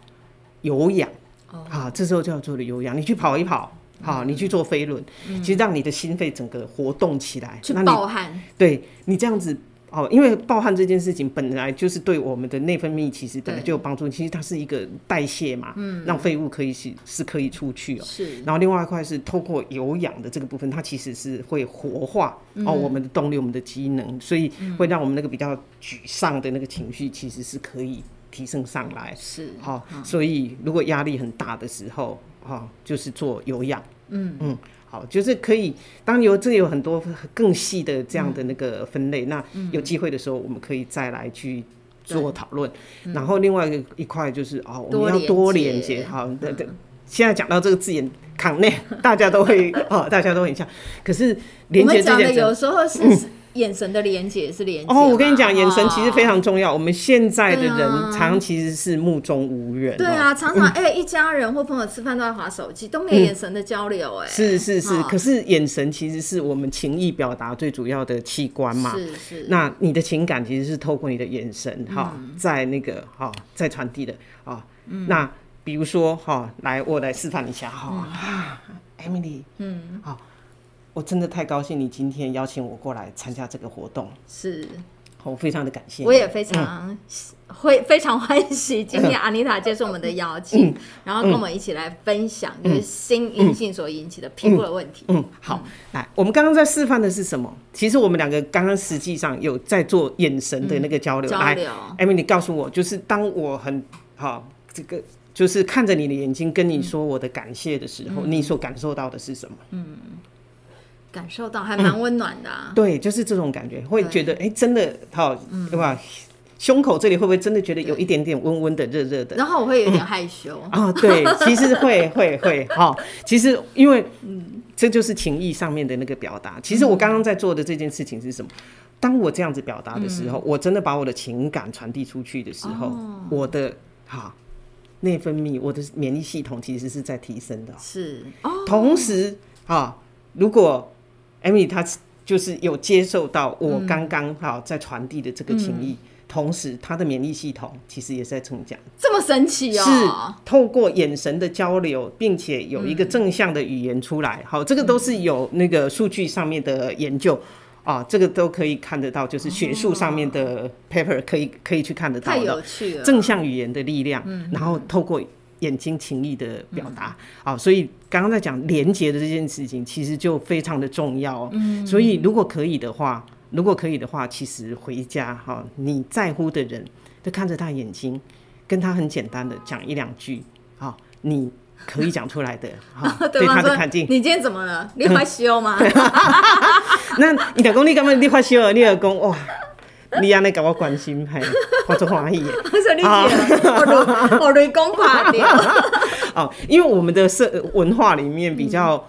B: 有氧，哦，啊，这时候就要做的有氧，你去跑一跑，好，你去做飞轮，其实让你的心肺整个活动起来，
A: 去暴汗，
B: 对你这样子。哦，因为暴汗这件事情本来就是对我们的内分泌其实本来就有帮助，其实它是一个代谢嘛，嗯，让废物可以是是可以出去哦。是。然后另外一块是透过有氧的这个部分，它其实是会活化哦我们的动力、我们的机能，所以会让我们那个比较沮丧的那个情绪其实是可以提升上来。是。好，所以如果压力很大的时候，哈，就是做有氧。嗯嗯。好，就是可以。当然有这有很多更细的这样的那个分类，嗯、那有机会的时候，我们可以再来去做讨论。嗯、然后另外一个一块就是哦，我们要多连接。好，对对。现在讲到这个字眼，connect，大家都会哦，大家都很像。可是连接这件事，
A: 有时候是 眼神的连接是连接
B: 哦。我跟你讲，眼神其实非常重要。我们现在的人常常其实是目中无人。
A: 对啊，常常哎，一家人或朋友吃饭都在划手机，都没有眼神的交流。哎，
B: 是是是。可是眼神其实是我们情意表达最主要的器官嘛。
A: 是是。
B: 那你的情感其实是透过你的眼神哈，在那个哈，在传递的啊。那比如说哈，来我来示范一下哈，Emily，嗯，好。我真的太高兴，你今天邀请我过来参加这个活动，
A: 是，
B: 我非常的感谢。
A: 我也非常会非常欢喜今天阿妮塔接受我们的邀请，然后跟我们一起来分享就是心因性所引起的皮肤的问题。
B: 嗯，好，来，我们刚刚在示范的是什么？其实我们两个刚刚实际上有在做眼神的那个交流。
A: 交流。
B: Emily，你告诉我，就是当我很好，这个就是看着你的眼睛跟你说我的感谢的时候，你所感受到的是什么？嗯。
A: 感受到还蛮温暖的，啊。
B: 嗯，对，就是这种感觉，会觉得哎，真的好，对吧？胸口这里会不会真的觉得有一点点温温的，热热的？
A: 然后我会有点害羞。
B: 啊，嗯。哦，对，其实会会会，好，其实因为嗯，这就是情意上面的那个表达。其实我刚刚在做的这件事情是什么？当我这样子表达的时候，嗯，我真的把我的情感传递出去的时候，哦，我的哈内分泌，我的免疫系统其实是在提升的，
A: 是，
B: 同时啊，如果 Emily 她就是有接受到我刚刚好在传递的这个情谊，嗯、同时他的免疫系统其实也是在成长，
A: 这么神奇哦！
B: 是透过眼神的交流，并且有一个正向的语言出来，好，这个都是有那个数据上面的研究啊，这个都可以看得到，就是学术上面的 paper 可以可以去看得到的，
A: 太有趣了，
B: 正向语言的力量，然后透过。眼睛情意的表达，好，所以刚刚在讲连接的这件事情，其实就非常的重要。嗯，所以如果可以的话，如果可以的话，其实回家哈，你在乎的人，就看着他眼睛，跟他很简单的讲一两句，好，你可以讲出来的，哈，对他的肯定。
A: 你今天怎么了？你发烧吗？
B: 那你老公，你干嘛？你发烧了？你老公哇？你安尼给我关心，嘿，我足欢喜的。我我雷公垮掉。哦，因为我们的社文化里面比较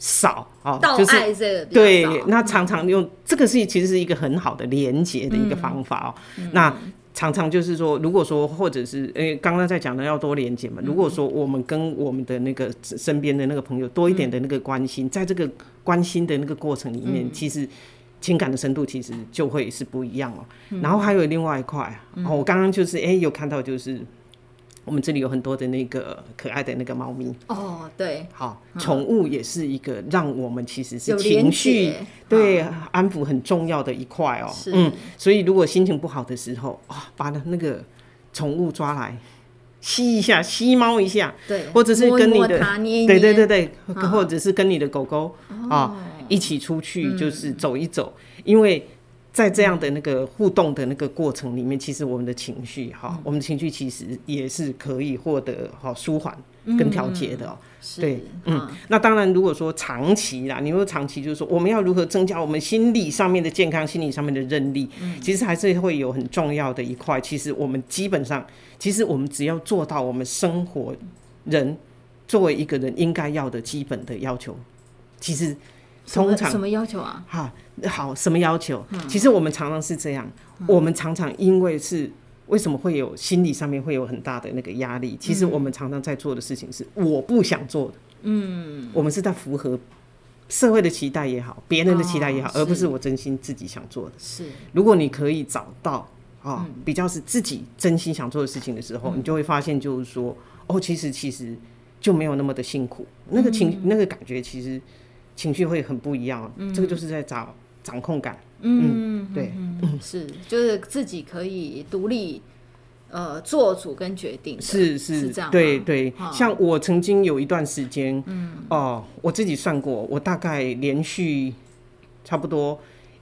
B: 少哦，就是对，那常常用这个是其实是一个很好的连接的一个方法哦。那常常就是说，如果说或者是诶，刚刚在讲的要多连接嘛。如果说我们跟我们的那个身边的那个朋友多一点的那个关心，在这个关心的那个过程里面，其实。情感的深度其实就会是不一样哦。嗯、然后还有另外一块，嗯、哦，我刚刚就是哎、欸、有看到就是我们这里有很多的那个可爱的那个猫咪。
A: 哦，对，
B: 好，宠物也是一个让我们其实是情绪对安抚很重要的一块哦。嗯，所以如果心情不好的时候啊、哦，把那个宠物抓来吸一下，吸猫一下，
A: 对，
B: 或者是跟你的对对对对，哦、或者是跟你的狗狗啊。哦一起出去就是走一走，嗯、因为在这样的那个互动的那个过程里面，其实我们的情绪哈，嗯、我们的情绪其实也是可以获得好舒缓跟调节的。嗯、对，嗯，嗯那当然，如果说长期啦，你说长期就是说我们要如何增加我们心理上面的健康，心理上面的韧力，嗯、其实还是会有很重要的一块。其实我们基本上，其实我们只要做到我们生活人作为一个人应该要的基本的要求，其实。通常
A: 什么要求啊？
B: 好，好，什么要求？嗯、其实我们常常是这样，嗯、我们常常因为是为什么会有心理上面会有很大的那个压力？其实我们常常在做的事情是我不想做的。嗯，我们是在符合社会的期待也好，别人的期待也好，哦、而不是我真心自己想做的。是，如果你可以找到啊，嗯、比较是自己真心想做的事情的时候，嗯、你就会发现，就是说，哦，其实其实就没有那么的辛苦，那个情、嗯、那个感觉其实。情绪会很不一样，嗯、这个就是在找掌控感。嗯，嗯对，
A: 嗯、是，就是自己可以独立呃做主跟决定。
B: 是是，
A: 是这样。
B: 对对，哦、像我曾经有一段时间，嗯哦，我自己算过，我大概连续差不多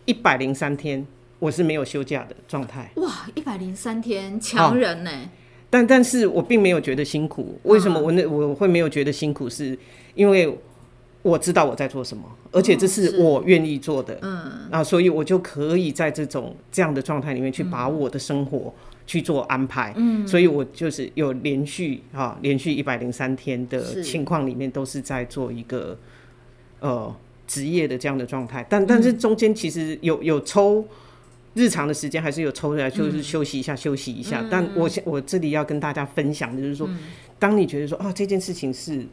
B: 一百零三天，我是没有休假的状态。
A: 哇，一百零三天，强人呢、哦？
B: 但但是我并没有觉得辛苦。为什么我那我会没有觉得辛苦？是因为。我知道我在做什么，而且这是我愿意做的，嗯，啊，所以我就可以在这种这样的状态里面去把我的生活去做安排，嗯，所以我就是有连续啊，连续一百零三天的情况里面都是在做一个，呃，职业的这样的状态，但但是中间其实有有抽日常的时间，还是有抽出来，就是休息一下，休息一下。但我我这里要跟大家分享的就是说，当你觉得说啊这件事情是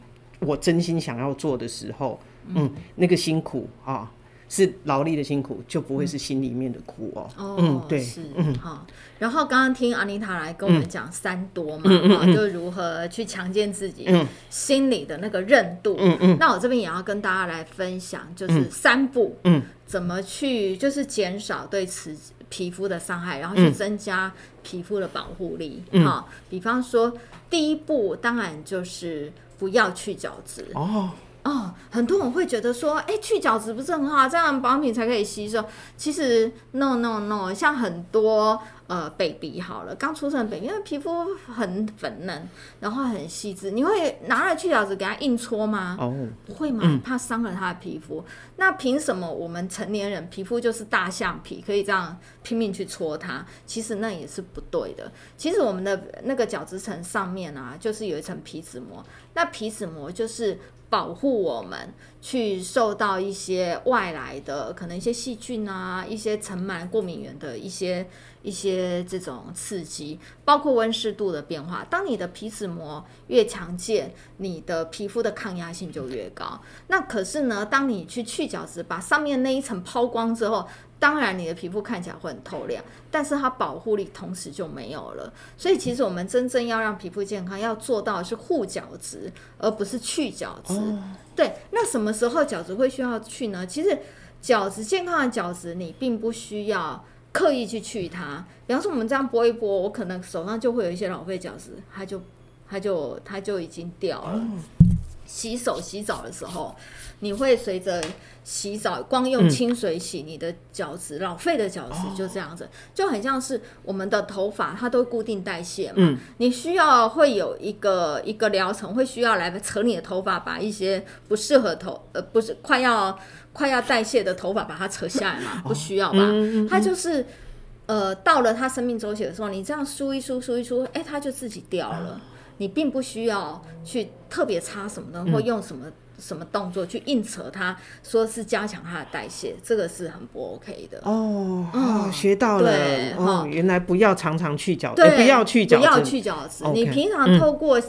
B: 我真心想要做的时候，嗯，那个辛苦啊。是劳力的辛苦，就不会是心里面的苦哦。
A: 哦，嗯，对，是，嗯，好。然后刚刚听阿妮塔来跟我们讲三多嘛，啊，就如何去强健自己心里的那个韧度。嗯嗯。那我这边也要跟大家来分享，就是三步，嗯，怎么去就是减少对此皮肤的伤害，然后去增加皮肤的保护力。哈，比方说，第一步当然就是不要去角质。哦，很多人会觉得说，哎、欸，去角质不是很好，这样保养品才可以吸收。其实，no no no，像很多呃，baby 好了，刚出生的 baby，因为皮肤很粉嫩，然后很细致，你会拿来去角质给他硬搓吗？哦，不会吗，怕伤了他的皮肤。嗯、那凭什么我们成年人皮肤就是大象皮，可以这样拼命去搓它？其实那也是不对的。其实我们的那个角质层上面啊，就是有一层皮脂膜，那皮脂膜就是。保护我们去受到一些外来的，可能一些细菌啊，一些尘螨、过敏原的一些一些这种刺激，包括温湿度的变化。当你的皮脂膜越强健，你的皮肤的抗压性就越高。那可是呢，当你去去角质，把上面那一层抛光之后。当然，你的皮肤看起来会很透亮，但是它保护力同时就没有了。所以，其实我们真正要让皮肤健康，要做到的是护角质，而不是去角质。哦、对，那什么时候角质会需要去呢？其实，角质健康的角质，你并不需要刻意去去它。比方说，我们这样拨一拨，我可能手上就会有一些老废角质，它就它就它就已经掉了。哦、洗手洗澡的时候，你会随着。洗澡光用清水洗你的角质，嗯、老废的角质就这样子，哦、就很像是我们的头发，它都固定代谢嘛。嗯、你需要会有一个一个疗程，会需要来扯你的头发，把一些不适合头呃不是快要快要代谢的头发把它扯下来嘛？哦、不需要吧？它就是呃到了它生命周期的时候，你这样梳一梳梳一梳，哎、欸，它就自己掉了。哦、你并不需要去特别擦什么的，或用什么。什么动作去硬扯它，说是加强它的代谢，这个是很不 OK 的哦。哦，学到了，对哦，原来不要常常去角质，对，不要去角质，不要去角质。你平常透过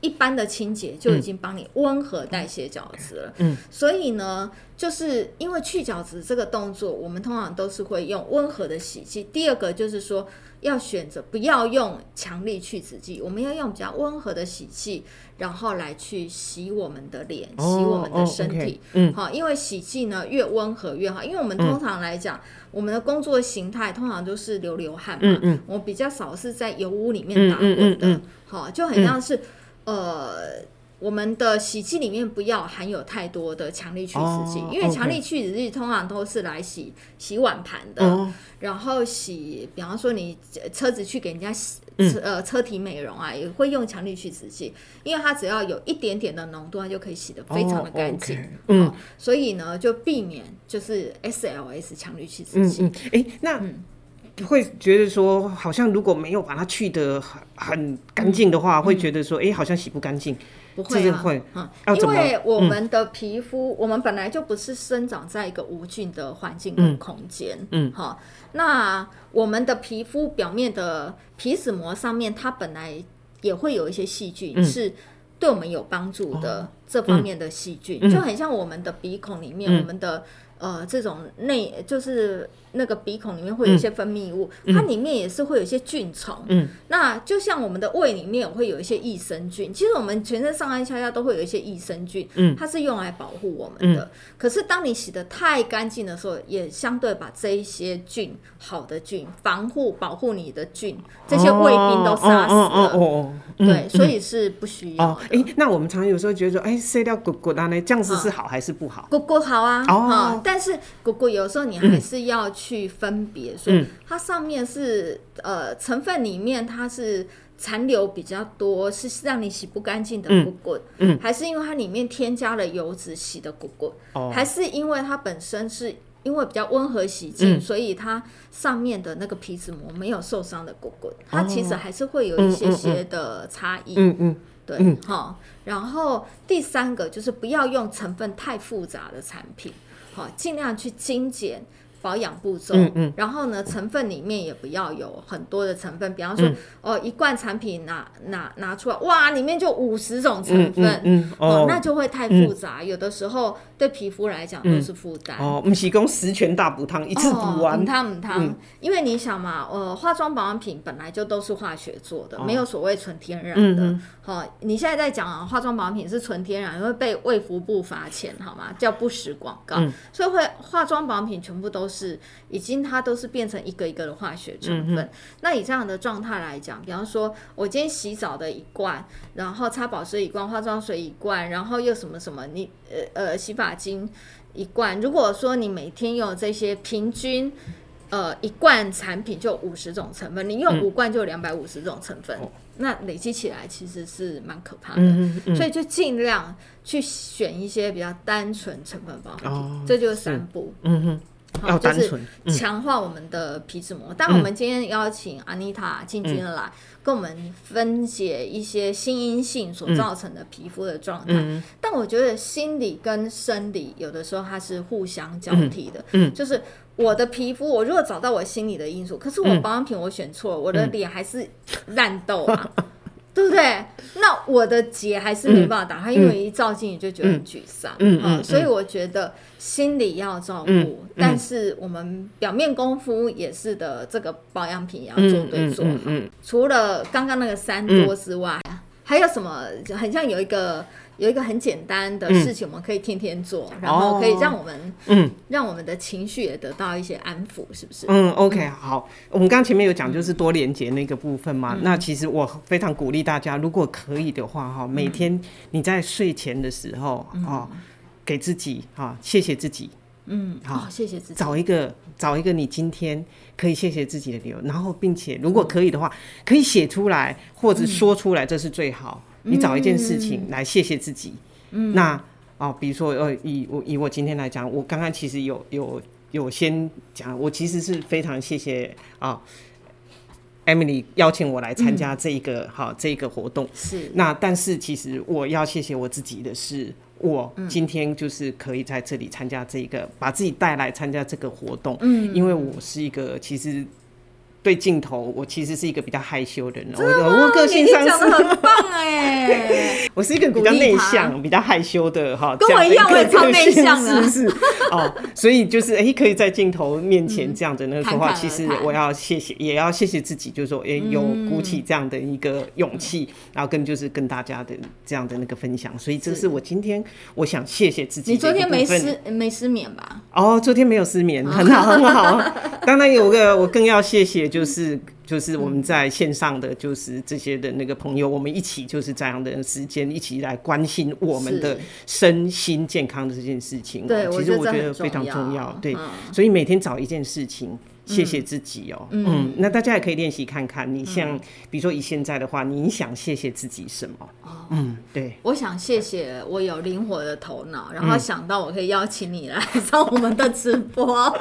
A: 一般的清洁就已经帮你温和代谢角质了。嗯，所以呢，就是因为去角质这个动作，我们通常都是会用温和的洗剂。第二个就是说。要选择不要用强力去脂剂，我们要用比较温和的洗剂，然后来去洗我们的脸，洗我们的身体。嗯，好，因为洗剂呢越温和越好，因为我们通常来讲，我们的工作形态通常都是流流汗嘛，嗯，我比较少是在油污里面打滚的，好，就很像是呃。我们的洗剂里面不要含有太多的强力去脂剂，oh, 因为强力去脂剂通常都是来洗洗碗盘的，oh. 然后洗，比方说你车子去给人家洗车呃车体美容啊，也会用强力去脂剂，因为它只要有一点点的浓度，它就可以洗得非常的干净。嗯，所以呢，就避免就是 SLS 强力去脂剂。哎、那、嗯、会觉得说，好像如果没有把它去的很很干净的话，嗯、会觉得说，哎，好像洗不干净。不会啊，会。嗯，因为我们的皮肤，嗯、我们本来就不是生长在一个无菌的环境跟空间，嗯，好，那我们的皮肤表面的皮脂膜上面，它本来也会有一些细菌，嗯、是对我们有帮助的这方面的细菌，嗯、就很像我们的鼻孔里面，嗯、我们的呃这种内就是。那个鼻孔里面会有一些分泌物，嗯、它里面也是会有一些菌虫。嗯，那就像我们的胃里面会有一些益生菌，其实我们全身上下下下都会有一些益生菌。嗯，它是用来保护我们的。嗯、可是当你洗的太干净的时候，也相对把这一些菌、好的菌、防护、保护你的菌，这些卫兵都杀死了。哦哦哦哦、对，所以是不需要。哎、那我们常常有时候觉得说，哎、欸，塞掉骨骨啊，那这样子是好还是不好？骨骨好啊。哦。但是果果有时候你还是要去。分别，所以它上面是呃成分里面它是残留比较多，是让你洗不干净的果果，嗯，还是因为它里面添加了油脂洗的果果，哦，还是因为它本身是因为比较温和洗净，所以它上面的那个皮脂膜没有受伤的果果，它其实还是会有一些些的差异，嗯嗯对，
B: 嗯，
A: 好。然后第三个就是不要用成分太复杂的产品，好，尽量去精简。保养步骤，嗯嗯，然后呢，成分里面也不要有很多的成分，比方说，嗯、哦，一罐产品拿拿拿出来，哇，里面就五十种成分，嗯，嗯，嗯哦，哦，那就会太复杂，嗯、有的时候对皮肤来讲都是负担。
B: 哦，不是讲十全大补汤一次补完，
A: 补汤补汤，因为你想嘛，呃，化妆保养品本来就都是化学做的，哦、没有所谓纯天然的。好、你现在在讲啊，化妆保养品是纯天然，会被卫福部罚钱，好吗？叫不实广告，嗯、所以会化妆保养品全部都是。是，已经它都是变成一个一个的化学成分。嗯、那以这样的状态来讲，比方说，我今天洗澡的一罐，然后擦保湿一罐，化妆水一罐，然后又什么什么，你呃呃洗发精一罐。如果说你每天用这些，平均呃一罐产品就五十种成分，你用五罐就两百五十种成分，嗯、那累积起来其实是蛮可怕的。嗯嗯、所以就尽量去选一些比较单纯成分包，哦、这就是三步。嗯哼。
B: 要单纯，
A: 就是强化我们的皮脂膜。但、嗯、我们今天邀请 Anita 进军来，嗯、跟我们分解一些心因性所造成的皮肤的状态。嗯、但我觉得心理跟生理有的时候它是互相交替的。就是我的皮肤，我如果找到我心理的因素，可是我保养品我选错了，嗯、我的脸还是烂痘啊。嗯 对不对？那我的结还是没办法打开，嗯、因为一照镜子就觉得很沮丧。嗯嗯，所以我觉得心理要照顾，但是我们表面功夫也是的，这个保养品也要做对做好。除了刚刚那个三多之外，嗯、还有什么？很像有一个。有一个很简单的事情，我们可以天天做，嗯、然后可以让我们，嗯，让我们的情绪也得到一些安抚，是不是？
B: 嗯，OK，好。我们刚刚前面有讲，就是多连接那个部分嘛。嗯、那其实我非常鼓励大家，如果可以的话，哈，每天你在睡前的时候，嗯、哦，给自己哈，谢谢自己，
A: 嗯，好，谢谢自己，
B: 找一个找一个你今天可以谢谢自己的理由，然后并且如果可以的话，可以写出来或者说出来，这是最好。你找一件事情来谢谢自己，嗯，那哦，比如说呃，以我以我今天来讲，我刚刚其实有有有先讲，我其实是非常谢谢啊，Emily 邀请我来参加这一个好、嗯啊、这一个活动，
A: 是。
B: 那但是其实我要谢谢我自己的是，我今天就是可以在这里参加这一个，嗯、把自己带来参加这个活动，嗯，因为我是一个其实。对镜头，我其实是一个比较害羞的人。我我个性上是
A: 很棒哎，
B: 我是一个比较内向、比较害羞的哈，
A: 跟我一样，我也超内向的，
B: 是 是哦，所以就是哎，可以在镜头面前这样子那个说话，其实我要谢谢，也要谢谢自己，就是说哎，有鼓起这样的一个勇气，然后跟就是跟大家的这样的那个分享，所以这是我今天我想谢谢自己。
A: 你昨天没失没失眠吧？
B: 哦，昨天没有失眠，很好很好。当然有个我更要谢谢。就是就是我们在线上的就是这些的那个朋友，我们一起就是这样的时间，一起来关心我们的身心健康的这件事情。
A: 对，
B: 其实我觉得非常重要。对，所以每天找一件事情，谢谢自己哦。嗯，那大家也可以练习看看。你像比如说以现在的话，你想谢谢自己什么？哦嗯，对，
A: 我想谢谢我有灵活的头脑，然后想到我可以邀请你来上我们的直播。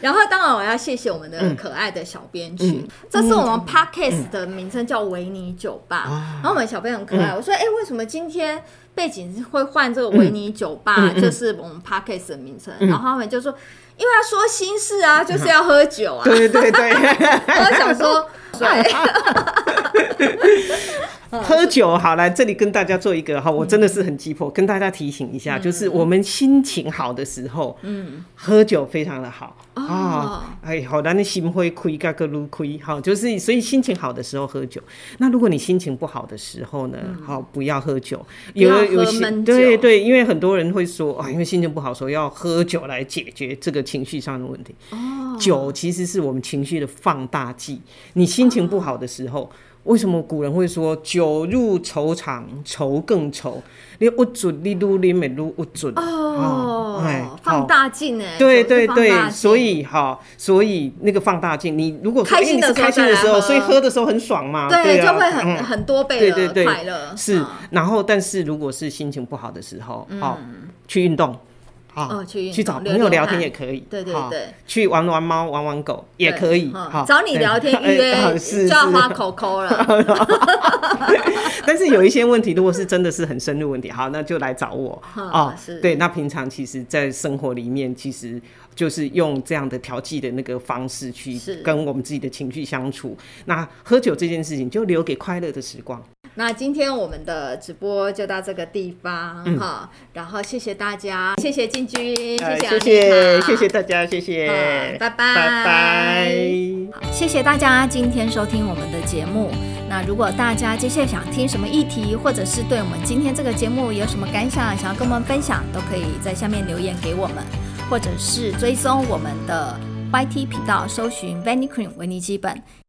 A: 然后，当然我要谢谢我们的可爱的小编群。这是我们 Podcast 的名称叫维尼酒吧。嗯、然后我们小编很可爱，嗯、我说：“哎，为什么今天背景会换这个维尼酒吧？嗯、就是我们 Podcast 的名称。嗯”然后他们就说：“因为他说心事啊，就是要喝酒啊。”
B: 对对对，
A: 我想说，对。
B: 喝酒好，来这里跟大家做一个哈，我真的是很急迫，跟大家提醒一下，就是我们心情好的时候，嗯，喝酒非常的好啊，哎，好，那你心会亏，嘎个撸亏，好，就是所以心情好的时候喝酒。那如果你心情不好的时候呢，好，不要喝酒，有有些对对，因为很多人会说啊，因为心情不好，说要喝酒来解决这个情绪上的问题。哦，酒其实是我们情绪的放大剂，你心情不好的时候。为什么古人会说“酒入愁肠，愁更愁”？你不准，你撸你没撸不准
A: 哦。哎，放大镜哎，
B: 对对对，所以哈，所以那个放大镜，你如果开心的开心的时候，所以喝的时候很爽嘛，
A: 对，就会很很多倍的快乐。
B: 是，然后但是如果是心情不好的时候，好去运动。好、
A: 哦，去
B: 去找朋友聊天也可以，
A: 对对对，
B: 去玩玩猫、玩玩狗也可以。好，
A: 找你聊天预 约就要花口口了。
B: 但是有一些问题，如果是真的是很深入问题，好，那就来找我哦。对，那平常其实，在生活里面，其实就是用这样的调剂的那个方式去跟我们自己的情绪相处。那喝酒这件事情，就留给快乐的时光。
A: 那今天我们的直播就到这个地方哈，嗯、然后谢谢大家，谢谢进军，谢谢、呃、谢谢
B: 谢谢大家，谢谢，
A: 拜拜。拜拜，谢谢大家今天收听我们的节目。那如果大家接下来想听什么议题，或者是对我们今天这个节目有什么感想，想要跟我们分享，都可以在下面留言给我们，或者是追踪我们的 YT 频道，搜寻 Vanicream 维尼基本。